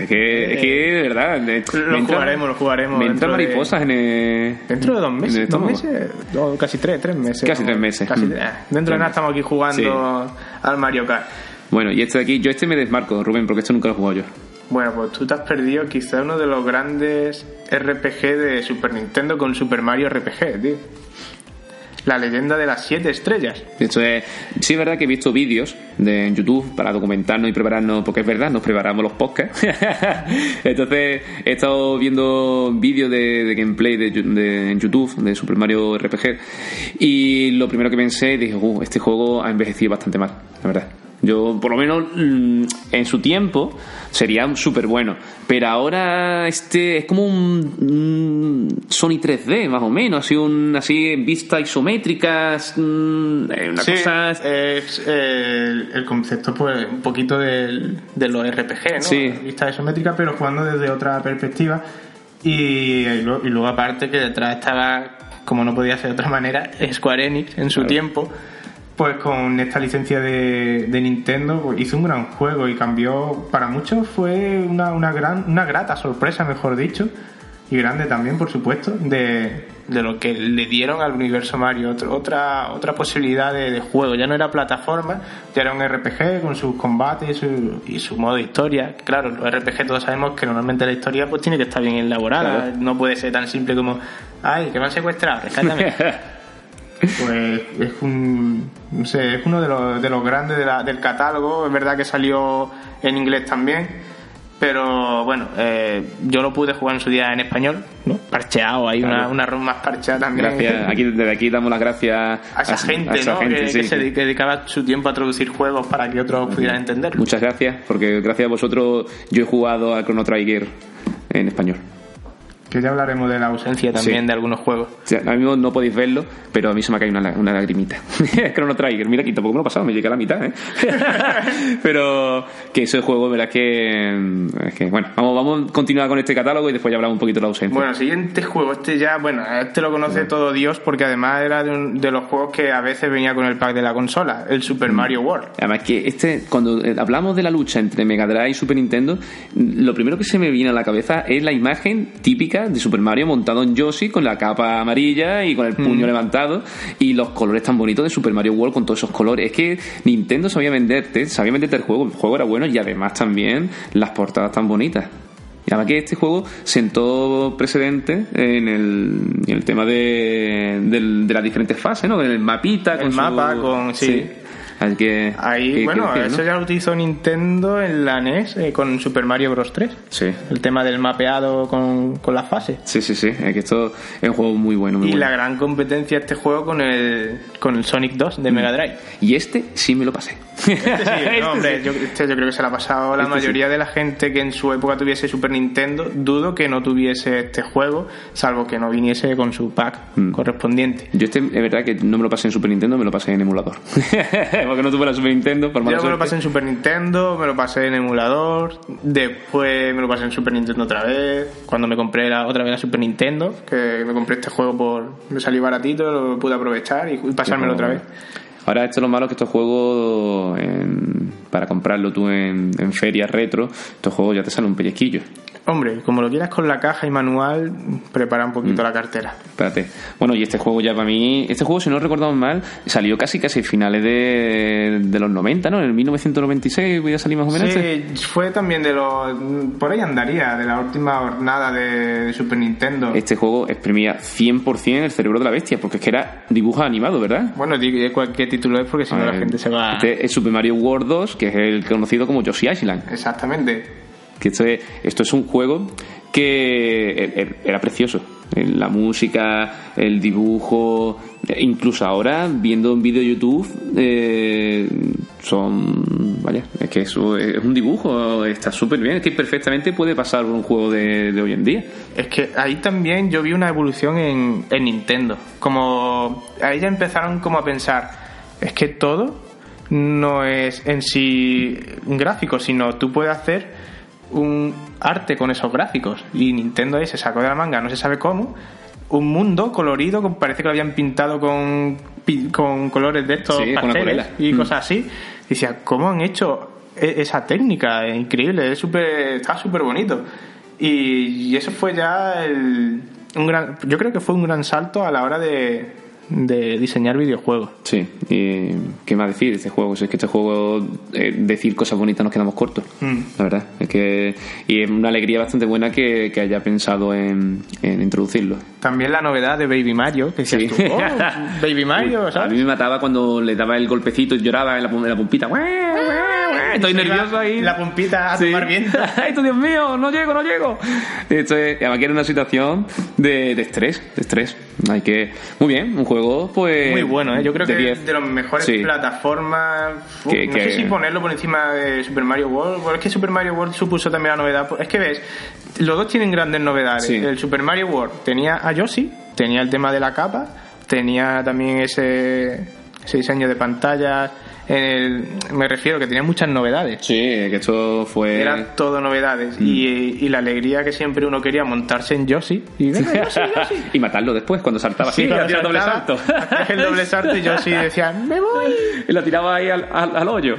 Es que, es que de verdad. me- Lo entra- jugaremos, lo jugaremos Me entran dentro de- mariposas en el. Dentro de dos meses, dos meses, casi tres, tres meses. Casi tres meses. Casi Mm. tres. Dentro de nada estamos aquí jugando al Mario Kart. Bueno, y este de aquí, yo este me desmarco, Rubén, porque esto nunca lo he jugado yo. Bueno, pues tú te has perdido quizá uno de los grandes RPG de Super Nintendo con Super Mario RPG, tío. La leyenda de las siete estrellas. Esto es, sí es verdad que he visto vídeos de, YouTube para documentarnos y prepararnos, porque es verdad, nos preparamos los podcasts. Entonces he estado viendo vídeos de, gameplay de, de- en YouTube de Super Mario RPG y lo primero que pensé, dije, uh, este juego ha envejecido bastante mal, la verdad. Yo, por lo menos mm, en su tiempo, sería súper bueno. Pero ahora este es como un, Sony 3D, más o menos, así, un, así vista isométricas, mm, eh, una Sí, cosa... es eh, el concepto, pues, un poquito del- de, los RPG, ¿no? Sí. Vista isométrica, pero jugando desde otra perspectiva. Y, y luego, y luego aparte que detrás estaba, como no podía ser de otra manera, Square Enix en su Claro. tiempo. Pues con esta licencia de, de Nintendo pues, hizo un gran juego y cambió, para muchos fue una, una, gran, una grata sorpresa, mejor dicho, y grande también, por supuesto, de, de lo que le dieron al universo Mario. Otro- otra, otra posibilidad de, de juego. Ya no era plataforma, ya era un RPG con sus combates y su, y su modo de historia. Claro, los RPG todos sabemos que normalmente la historia pues tiene que estar bien elaborada. Claro. No puede ser tan simple como, ay, que me han secuestrado, rescátame. Pues es un, no sé, es uno de los, de los grandes de la- del catálogo. Es verdad que salió en inglés también, pero bueno, eh, yo lo pude jugar en su día en español, ¿no? Parcheado, hay una, Claro. una ROM más parcheada también. Gracias, aquí, desde aquí damos las gracias a esa gente, a esa ¿no? gente, que, sí, que se sí. dedica- que dedicaba su tiempo a traducir juegos para que otros pudieran entenderlo. Muchas gracias, porque gracias a vosotros yo he jugado a Chrono Trigger en español. Que ya hablaremos de la ausencia también Sí. de algunos juegos. Sea, ahora mismo no podéis verlo, pero a mí se me ha caído una, la- una lagrimita. Chrono Trigger, mira aquí tampoco me lo he pasado, me llegué a la mitad, ¿eh? pero que ese juego, verdad es que, mm, es que, bueno, vamos, vamos a continuar con este catálogo y después ya hablamos un poquito de la ausencia. Bueno, siguiente juego. Este ya, bueno, este lo conoce todo Dios porque además era de, un- de los juegos que a veces venía con el pack de la consola, el Super Mario World. Además que este, cuando eh, hablamos de la lucha entre Mega Drive y Super Nintendo, lo primero que se me viene a la cabeza es la imagen típica de Super Mario montado en Yoshi con la capa amarilla y con el puño levantado y los colores tan bonitos de Super Mario World con todos esos colores. Es que Nintendo sabía venderte, sabía venderte el juego, el juego era bueno y además también las portadas tan bonitas. Y además que este juego sentó precedente en el, en el tema de, de las diferentes fases, ¿no? En el mapita, El con su- mapa, con- sí. Así que. Ahí, bueno, eso ¿no? ya lo utilizó Nintendo en la NES eh, con Super Mario Bros. 3. Sí. El tema del mapeado con, con las fases. Sí, sí, sí. Es que esto es un juego muy bueno, muy Y bueno. la gran competencia de este juego con el, con el Sonic 2 de Mega Drive. Y este sí me lo pasé. Este sí, Este no, hombre, yo, este yo creo que se la ha pasado la Este mayoría de la gente que en su época tuviese Super Nintendo. Dudo que no tuviese este juego, salvo que no viniese con su pack Mm. correspondiente. Yo este, es verdad que no me lo pasé en Super Nintendo, me lo pasé en emulador. Porque no tuve la Super Nintendo, por Yo me lo pasé en Super Nintendo, me lo pasé en emulador, después me lo pasé en Super Nintendo otra vez, cuando me compré la, otra vez la Super Nintendo, que me compré este juego por... me salió baratito, lo pude aprovechar y, y pasármelo otra vez. Ahora esto es lo malo que estos juegos en- para comprarlo tú en, en ferias retro, estos juegos ya te salen un pellizquillo. Hombre, como lo quieras con la caja y manual, prepara un Mm. poquito la cartera. Espérate. Bueno, y este juego ya para mí, este juego si no recordamos mal, salió casi casi a finales de, de los 90, ¿no? En el 1996 voy a salir más o menos. este. Sí, fue también de los... por ahí andaría, de la última jornada de, de Super Nintendo. Este juego exprimía 100% el cerebro de la bestia, porque es que era dibujo animado, ¿verdad? Bueno, di cualquier título es porque si no la Eh, gente se va... Este es Super Mario World 2, que es el conocido como Yoshi Island. Exactamente. Que esto es, esto es un juego que er- er- era precioso. Eh, La música, el dibujo, eh, incluso ahora viendo un vídeo de YouTube, eh, son. Vaya, es que eso es un dibujo, está súper bien. Es que perfectamente puede pasar por un juego de, de hoy en día. Es que ahí también yo vi una evolución en, en Nintendo. Como ahí ya empezaron como a pensar, es que todo no es en sí un gráfico, sino tú puedes hacer un arte con esos gráficos. Y Nintendo ahí se sacó de la manga, no se sabe cómo, un mundo colorido, que parece que lo habían pintado con, con colores de estos Sí, pasteles y Mm. cosas así. Y decía, ¿cómo han hecho e- esa técnica? Es increíble, es súper, está súper bonito. Y, y eso fue ya el, un gran, yo creo que fue un gran salto a la hora de, de diseñar videojuegos. Sí, y ¿qué más decir de este juego? Es que este juego, eh, decir cosas bonitas nos quedamos cortos, Mm. la verdad. Es que, y es una alegría bastante buena que, que haya pensado en, en introducirlo. También la novedad de Baby Mario, que Sí. tú, "Oh, Baby Mario, Uy, A ¿sabes? mí me mataba cuando le daba el golpecito y lloraba en la, en la pumpita. Estoy nervioso ahí. La pumpita a Sí. tomar viento. Esto, Dios mío, no llego, no llego. Esto es, además que era una situación de, de estrés, de estrés. Hay que... Muy bien, un juego pues... Muy bueno, ¿eh? yo creo de que 10. es de los mejores Sí. plataformas. Uf, Que- no que- sé si ponerlo por encima de Super Mario World. porque es que Super Mario World supuso también la novedad. Es que ves, los dos tienen grandes novedades. Sí. El Super Mario World tenía a Yoshi, tenía el tema de la capa, tenía también ese, ese diseño de pantallas. El- me refiero que tenía muchas novedades. Sí, que esto fue... Era todo novedades. Mm. Y, y la alegría que siempre uno quería montarse en Yoshi. Y Yoshi, Yoshi. y matarlo después, cuando saltaba así, Sí, hacía doble salto. hacía el doble salto y Yoshi decía, me voy. y la tiraba ahí al, al, al hoyo.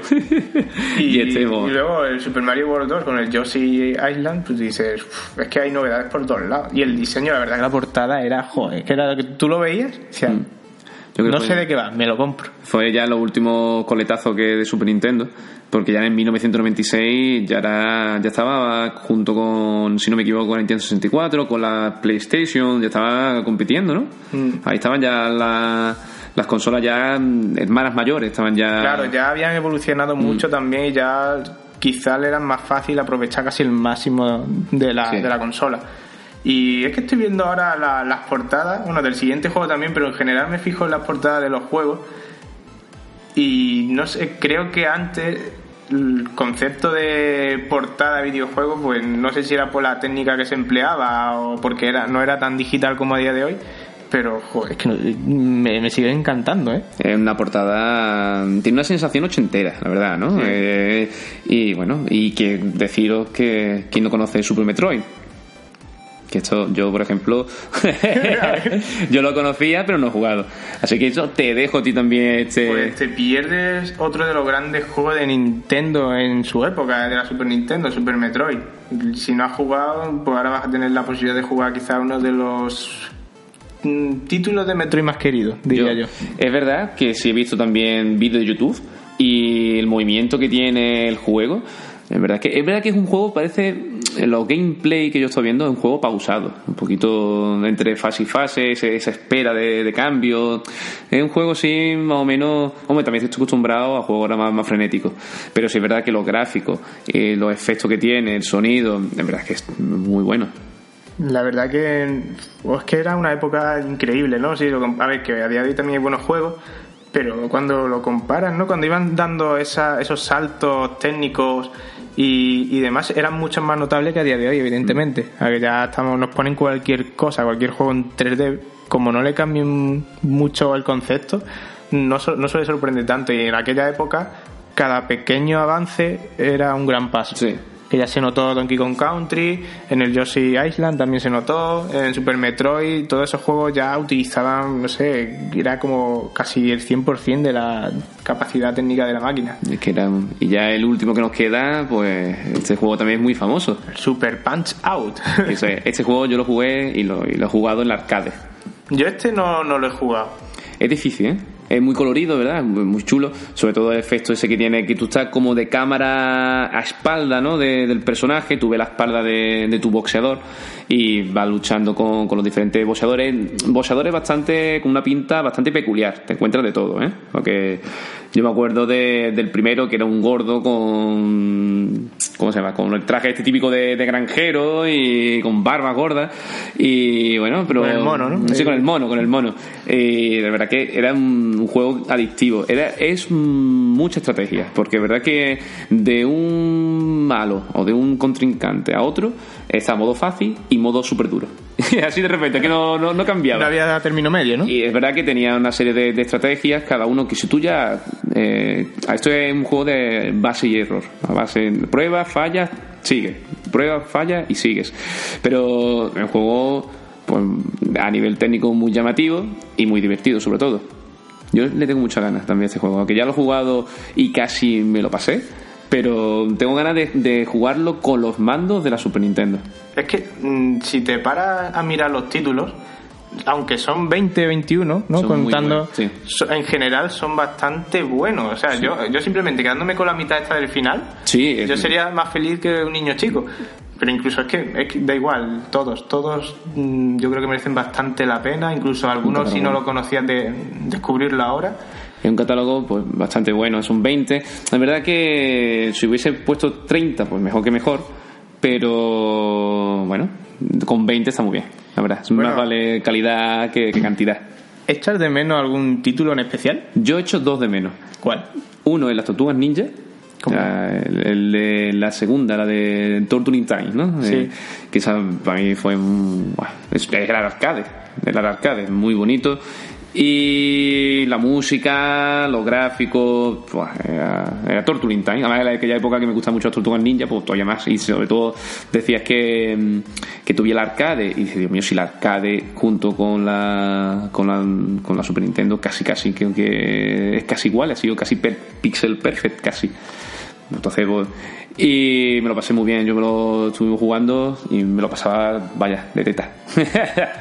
Y, este, y luego el Super Mario World 2 con el Yoshi Island, pues dices, "Uf, es que hay novedades por todos lados. Y el diseño, la verdad, que la portada era, joder, que era que tú lo veías, o sea, creo no sé de qué va, me lo compro. Fue ya los últimos coletazos que de Super Nintendo, porque ya en 1996 ya era, ya estaba junto con, si no me equivoco, con Nintendo 64, con la PlayStation, ya estaba compitiendo, ¿no? Mm. Ahí estaban ya la- las consolas ya mm, hermanas mayores, estaban ya... Claro, ya habían evolucionado mucho también y ya quizá le era más fácil aprovechar casi el máximo de la, Sí. de la consola. Y es que estoy viendo ahora la- las portadas, bueno, del siguiente juego también, pero en general me fijo en las portadas de los juegos. Y no sé, creo que antes el concepto de portada de videojuego, pues no sé si era por la técnica que se empleaba o porque era, no era tan digital como a día de hoy. Pero, joder, es que no- me, me sigue encantando, ¿eh? Es una portada. Tiene una sensación ochentera, la verdad, ¿no? Eh, y bueno, y que deciros que. ¿Quién no conoce Super Metroid? Que esto, yo, por ejemplo. yo lo conocía, pero no he jugado. Así que eso te dejo a ti también este. Pues te pierdes otro de los grandes juegos de Nintendo en su época, de la Super Nintendo, Super Metroid. Si no has jugado, pues ahora vas a tener la posibilidad de jugar quizá uno de los mm, títulos de Metroid más queridos, diría yo. Es verdad que sí he visto también vídeos de YouTube y el movimiento que tiene el juego. Es verdad que es verdad que es un juego parece los gameplay que yo estoy viendo es un juego pausado, un poquito entre fase y fase, esa espera de, de cambio. Es un juego sí más o menos, hombre, también estoy acostumbrado a juegos ahora más, más frenéticos, pero sí es verdad que los gráficos, eh, los efectos que tiene, el sonido, es verdad que es muy bueno. La verdad que oh, es que era una época increíble, ¿no? Sí, a ver, que a día de hoy también hay buenos juegos, pero cuando lo comparas, ¿no? Cuando iban dando esa- esos saltos técnicos y, y demás, eran mucho más notables que a día de hoy, evidentemente. A que ya estamos, nos ponen cualquier cosa, cualquier juego en 3D, como no le cambien mucho el concepto, no, no suele sorprender tanto. Y en aquella época, cada pequeño avance era un gran paso Sí. Que ya se notó Donkey Kong Country, en el Yoshi Island también se notó, en Super Metroid, todos esos juegos ya utilizaban, no sé, era como casi el 100% de la capacidad técnica de la máquina. Es que era, y ya el último que nos queda, pues este juego también es muy famoso. Super Punch Out. Eso es, Este juego yo lo jugué y lo, y lo he jugado en la arcade. Yo este no, no lo he jugado. Es difícil, ¿eh? Es muy colorido, ¿verdad? Muy chulo. Sobre todo el efecto ese que tiene, que tú estás como de cámara a espalda, ¿no? De- del personaje, tú ves la espalda de, de tu boxeador y vas luchando con, con los diferentes boxeadores. Boxeadores bastante, con una pinta bastante peculiar. Te encuentras de todo, ¿eh? Porque yo me acuerdo de- del primero, que era un gordo con... ¿Cómo se llama? Con el traje este típico de, de granjero y con barba gorda. Y bueno, pero... Con el mono, ¿no? Sí, con el mono, con el mono. Y de verdad que era un, un juego adictivo. Era, es mucha estrategia, porque es verdad que de un malo o de un contrincante a otro está modo fácil y modo súper duro. Así de repente, que no, no, no cambiaba. No había término medio, ¿no? Y es verdad que tenía una serie de, de estrategias, cada uno que si tú ya... eh, esto es un juego de base y error. A base, prueba, falla, sigue. Prueba, falla y sigues. Pero un juego pues, a nivel técnico muy llamativo y muy divertido sobre todo. Yo le tengo muchas ganas también a este juego, aunque ya lo he jugado y casi me lo pasé, pero tengo ganas de, de jugarlo con los mandos de la Super Nintendo. Es que mm, si te paras a mirar los títulos, aunque son 20, 21, ¿no? Son Contando, sí. en general son bastante buenos. O sea, yo, yo simplemente quedándome con la mitad esta del final, Sí, yo sería más feliz que un niño chico. Pero incluso es que, es que da igual, todos, todos mm, yo creo que merecen bastante la pena, incluso algunos si no lo conocías de descubrirlo ahora. Es un catálogo pues bastante bueno, es un 20. La verdad que si hubiese puesto 30, pues mejor que mejor, pero bueno, con 20 está muy bien, la verdad. Es Bueno. más vale calidad que, que cantidad. ¿Echas de menos algún título en especial? Yo he hecho dos de menos. ¿Cuál? Uno es las tortugas ninja. ¿Cómo? La, el, el de la segunda, la de Torturing Time, ¿no? Sí. Eh, que esa para mí fue un. buah, es, es el arcade. El arcade, muy bonito. Y la música, los gráficos, buah, era, era Torturing Time. Además, en aquella época que me gustan mucho las tortugas ninja, pues todavía más. Y sobre todo decías que, mm, que tuviera el arcade. Y dices, Dios mío, si el arcade junto con la, con la, con la Super Nintendo casi, casi, creo que es casi igual, ha sido casi per- pixel perfect, casi. Entonces, pues, y me lo pasé muy bien. Yo me lo estuvimos jugando y me lo pasaba, vaya, de teta.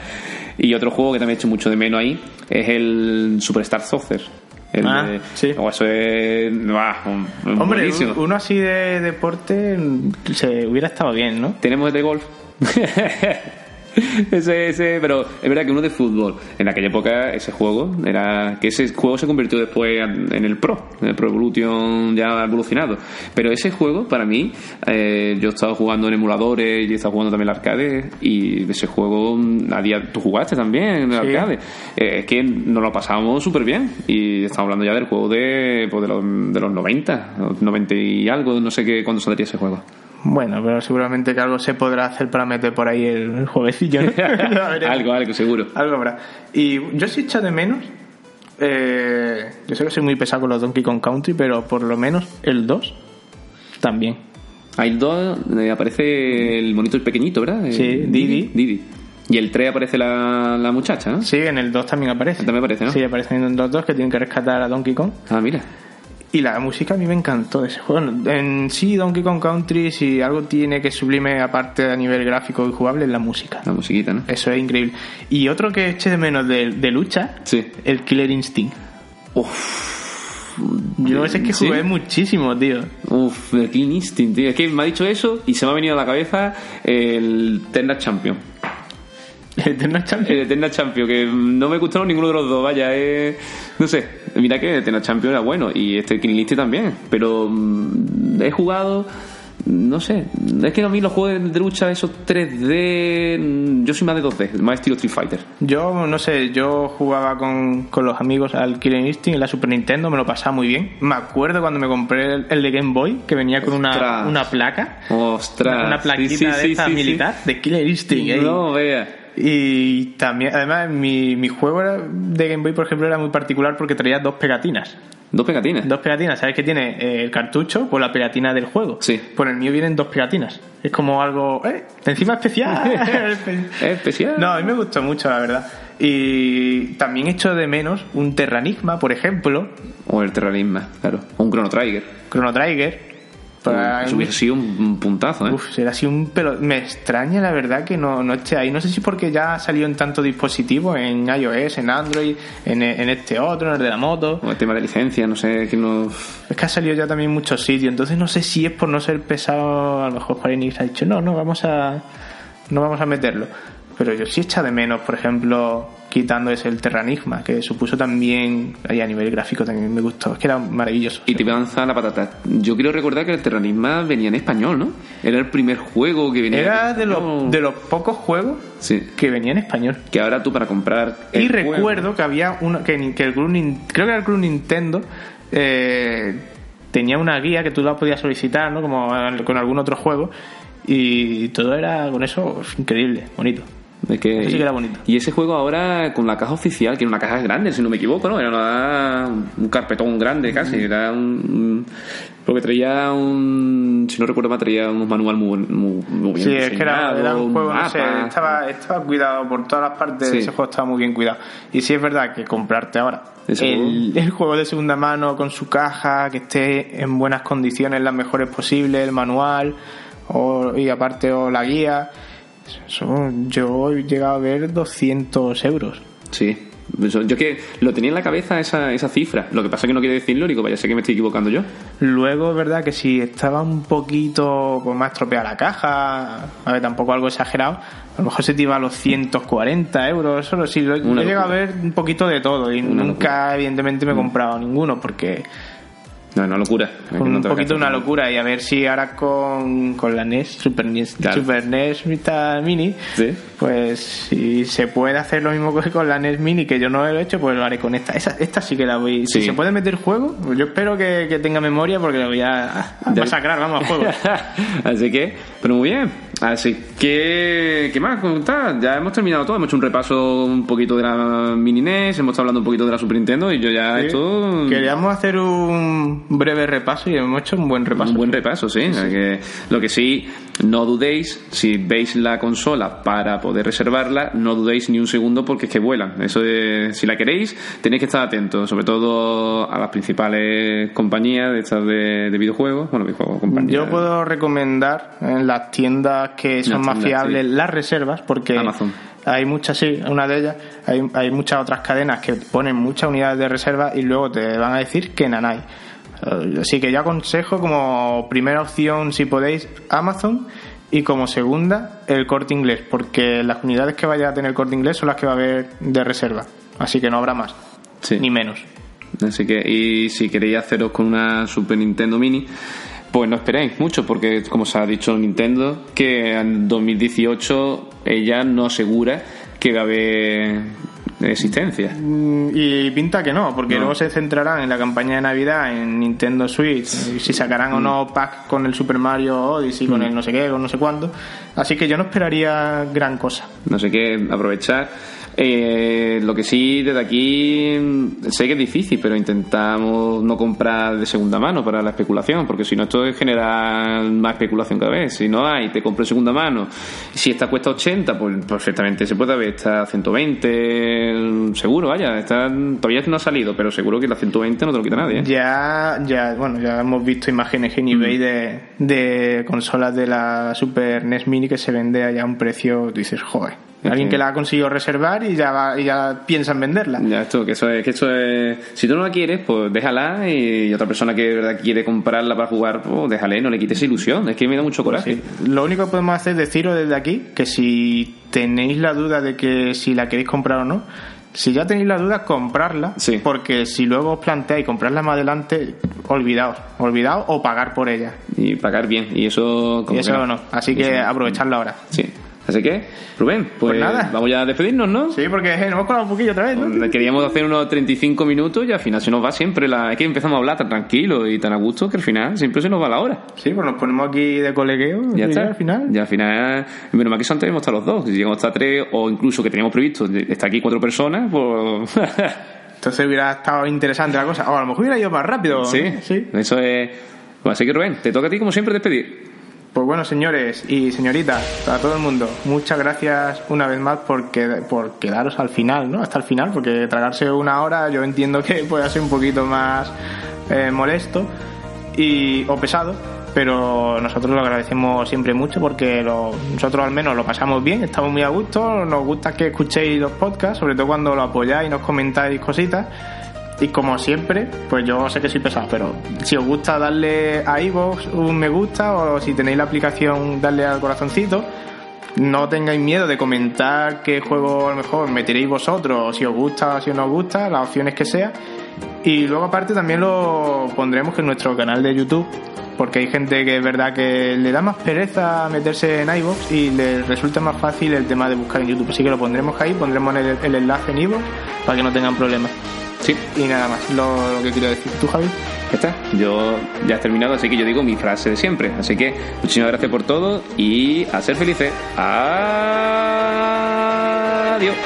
y otro juego que también he hecho mucho de menos ahí es el Superstar Soccer. El Ah, de- sí. oh, eso es. buah, un- Hombre, buenísimo. uno así de deporte mm, se hubiera estado bien, ¿no? Tenemos el de golf. ese, ese, pero es verdad que uno de fútbol. En aquella época ese juego era que ese juego se convirtió después en el Pro, en el Pro Evolution ya evolucionado. Pero ese juego para mí, eh, yo he estado jugando en emuladores y he estado jugando también en el arcade y ese juego a día tú jugaste también en el Sí. arcade. Eh, es que nos lo pasamos súper bien y estamos hablando ya del juego de, pues, de, los, de los 90, los 90 y algo, no sé qué cuándo saldría ese juego. Bueno, pero seguramente que algo se podrá hacer para meter por ahí el, el jueguecillo, algo, algo, seguro. Algo habrá. Y yo sí echo de menos. eh, yo sé que soy muy pesado con los Donkey Kong Country, pero por lo menos el 2 también. Hay dos, eh, aparece el monito el pequeñito, ¿verdad? Sí, Didi. Didi. Y el 3 aparece la, la muchacha, ¿no? Sí, en el 2 también aparece. También aparece, ¿no? Sí, aparecen en los dos que tienen que rescatar a Donkey Kong. Ah, mira. Y la música a mí me encantó de ese juego. En sí, Donkey Kong Country, si algo tiene que sublime aparte a nivel gráfico y jugable, es la música. La musiquita, ¿no? Eso es increíble. Y otro que eché de menos de, de lucha, Sí. el Killer Instinct. Yo ese es que ¿Sí? jugué muchísimo, tío. Uf, el Clean Instinct, tío. Es que me ha dicho eso y se me ha venido a la cabeza el Eternal Champion. El Eternal Champion. El Eternal Champion, que no me gustaron ninguno de los dos, vaya, eh, no sé. Mira que el Eternal Champion era bueno y este Instinct también. Pero mm, he jugado, no sé. Es que a mí los juegos de lucha, esos 3D, mm, yo soy más de 2D, más estilo Street Fighter. Yo, no sé, yo jugaba con, con los amigos al Killer Instinct en la Super Nintendo, me lo pasaba muy bien. Me acuerdo cuando me compré el, el de Game Boy, que venía con una, una placa. Ostras. Una, una plaquita Sí, sí, de sí, esta militar, de Killer Instinct. No, vea. Y también, además, mi, mi juego era- de Game Boy, por ejemplo, era muy particular porque traía dos pegatinas. Dos pegatinas. Dos pegatinas, ¿sabes que tiene eh, el cartucho por la pegatina del juego? Sí. Por el mío vienen dos pegatinas. Es como algo, ¡eh! Encima especial. Es especial. no, a mí me gustó mucho, la verdad. Y también echo de menos un Terranigma, por ejemplo, O el terrorismo, claro. O un Chrono Trigger. Chrono Trigger. Para Eso hubiese sido un, un puntazo, ¿eh? Uf, será así un pelo. Me extraña la verdad que no, no esté ahí. No sé si porque ya salió en tantos dispositivos, en iOS, en Android, en, en este otro, en el de la moto. O el tema de licencia, no sé, que no... Es que ha salido ya también en muchos sitios, entonces no sé si es por no ser pesado, a lo mejor Square Enix ha dicho, no, no vamos a no vamos a meterlo. Pero yo sí echa de menos, por ejemplo, quitando ese el Terranigma, que supuso también, ahí a nivel gráfico también me gustó, es que era maravilloso. Y te voy a lanzar la patata. Yo quiero recordar que el Terranisma venía en español, ¿no? Era el primer juego que venía Era en de los, de los pocos juegos Sí. que venía en español. Que ahora tú para comprar... Y juego- recuerdo que había uno que, que el Club creo que era el Club Nintendo eh, tenía una guía que tú la podías solicitar, ¿no? Como con algún otro juego y todo era con eso increíble, bonito. Es que, Eso sí que era bonito. Y ese juego ahora con la caja oficial, que era una caja grande, si no me equivoco, ¿no? Era una- un carpetón grande casi. Era un, Porque traía un. Si no recuerdo mal, traía un manual muy, muy, muy bien Sí, es que era, un juego, no sé, estaba, estaba cuidado por todas las partes, Sí. ese juego estaba muy bien cuidado. Y sí es verdad que comprarte ahora el, el juego de segunda mano con su caja, que esté en buenas condiciones, las mejores posibles, el manual, o, y aparte o la guía, eso, yo he llegado a ver 200 euros. Sí. Yo que lo tenía en la cabeza esa, esa cifra. Lo que pasa es que no quiere decirlo, digo, vaya, sé que me estoy equivocando yo. Luego es verdad que si estaba un poquito pues, más estropeada la caja, a ver, tampoco algo exagerado, a lo mejor se te iba a los 140 euros, solo si lo, Una he llegado a ver un poquito de todo y Una nunca evidentemente Mm. me he comprado ninguno porque No, no, locura. Es un poquito una locura y a ver si ahora con, con la NES, Super NES, Claro. Super NES Vita Mini, Sí. pues si se puede hacer lo mismo que con la NES Mini, que yo no lo he hecho, pues lo haré con esta. Esa- esta sí que la voy. Sí. Si se puede meter juego, pues yo espero que, que tenga memoria porque lo voy a, a masacrar, vamos, a juego. Así que, pero muy bien. Así que, ¿qué más contar? Ya hemos terminado todo. Hemos hecho un repaso un poquito de la Mini NES, hemos estado hablando un poquito de la Super Nintendo y yo ya Sí. esto. Queríamos hacer un breve repaso y hemos hecho un buen repaso. Un buen repaso, sí. Que lo que sí, no dudéis, si veis la consola para poder reservarla, no dudéis ni un segundo porque es que vuelan. Eso es- si la queréis, tenéis que estar atentos, sobre todo a las principales compañías de estas de, de videojuegos. Bueno, videojuegos, compañías. Yo puedo recomendar en las tiendas que son Las más sí. las reservas porque Amazon. hay muchas, sí, una de ellas, hay, hay muchas otras cadenas que ponen muchas unidades de reserva y luego te van a decir que nanay. Eh, Así que yo aconsejo como primera opción, si podéis, Amazon y como segunda, el corte inglés, porque las unidades que vaya a tener el corte inglés son las que va a haber de reserva. Así que no habrá más, Sí. ni menos. Así que, y si queréis haceros con una Super Nintendo Mini, pues no esperéis mucho, porque como os ha dicho Nintendo, que en 2018 ella no asegura que va a haber existencia. Mm, Y pinta que no, porque No. luego se centrarán en la campaña de Navidad en Nintendo Switch, si sacarán o no packs con el Super Mario Odyssey, con el no sé qué, con no sé cuánto. Así que yo no esperaría gran cosa. No sé qué, aprovechar. Eh, lo que sí, desde aquí mm, sé que es difícil, pero intentamos no comprar de segunda mano para la especulación, porque si no, esto genera más especulación cada vez. Si no hay, te compro de segunda mano. Si esta cuesta 80, pues perfectamente se puede ver, está a 120, seguro, vaya. Está, todavía no ha salido, pero seguro que la 120 no te lo quita nadie. ¿eh? Ya, ya, bueno, ya hemos visto imágenes en eBay de, de consolas de la Super NES Mini que se vende allá a un precio, tú dices, joder. Alguien que- la ha conseguido reservar y ya, va- y ya piensa en venderla. Ya, esto, que eso es, que esto es, si tú no la quieres, pues déjala y otra persona que de verdad quiere comprarla para jugar, pues déjale, no le quites ilusión, es que me da mucho coraje. Sí. Lo único que podemos hacer es deciros desde aquí que si tenéis la duda de que si la queréis comprar o no, si ya tenéis la duda, comprarla, Sí. porque si luego os planteáis comprarla más adelante, olvidaos, olvidaos o pagar por ella. Y pagar bien, y eso Y eso que no. Así que Eso- aprovechadlo ahora. Sí. Así que, Rubén, pues, Pues nada. vamos ya a despedirnos, ¿no? Sí, porque eh, nos hemos colado un poquillo otra vez, ¿no? Queríamos hacer unos 35 minutos y al final se nos va siempre la... Es que empezamos a hablar tan tranquilo y tan a gusto que al final siempre se nos va la hora. Sí, pues nos ponemos aquí de colegueo Ya y está. al final. Ya al final... Menos mal que antes hemos estado los dos. Si llegamos hasta tres o incluso que teníamos previsto estar aquí cuatro personas, pues... Entonces hubiera estado interesante la cosa. O a lo mejor hubiera ido más rápido. sí, ¿no? sí. Eso es... Bueno, así que Rubén, te toca a ti como siempre despedir. Pues bueno, señores y señoritas, a todo el mundo, muchas gracias una vez más por, qued- por quedaros al final, ¿no? Hasta el final, porque tragarse una hora yo entiendo que puede ser un poquito más eh, molesto y, o pesado, pero nosotros lo agradecemos siempre mucho porque lo- nosotros al menos lo pasamos bien, estamos muy a gusto, nos gusta que escuchéis los podcasts, sobre todo cuando lo apoyáis, nos comentáis cositas. Y como siempre, pues yo sé que soy pesado, pero si os gusta darle a iVoox un me gusta o si tenéis la aplicación darle al corazoncito, no tengáis miedo de comentar qué juego a lo mejor meteréis vosotros, o si os gusta o si no os gusta, las opciones que sea. Y luego aparte también lo pondremos en nuestro canal de YouTube, porque hay gente que es verdad que le da más pereza meterse en iVoox y le resulta más fácil el tema de buscar en YouTube. Así que lo pondremos ahí, pondremos el, el enlace en iVoox para que no tengan problemas. Sí, Y nada más, lo, lo que quiero decir. ¿Tú, Javi? ya está. Yo ya he terminado, así que yo digo mi frase de siempre. Así que muchísimas gracias por todo y a ser felices. Adiós.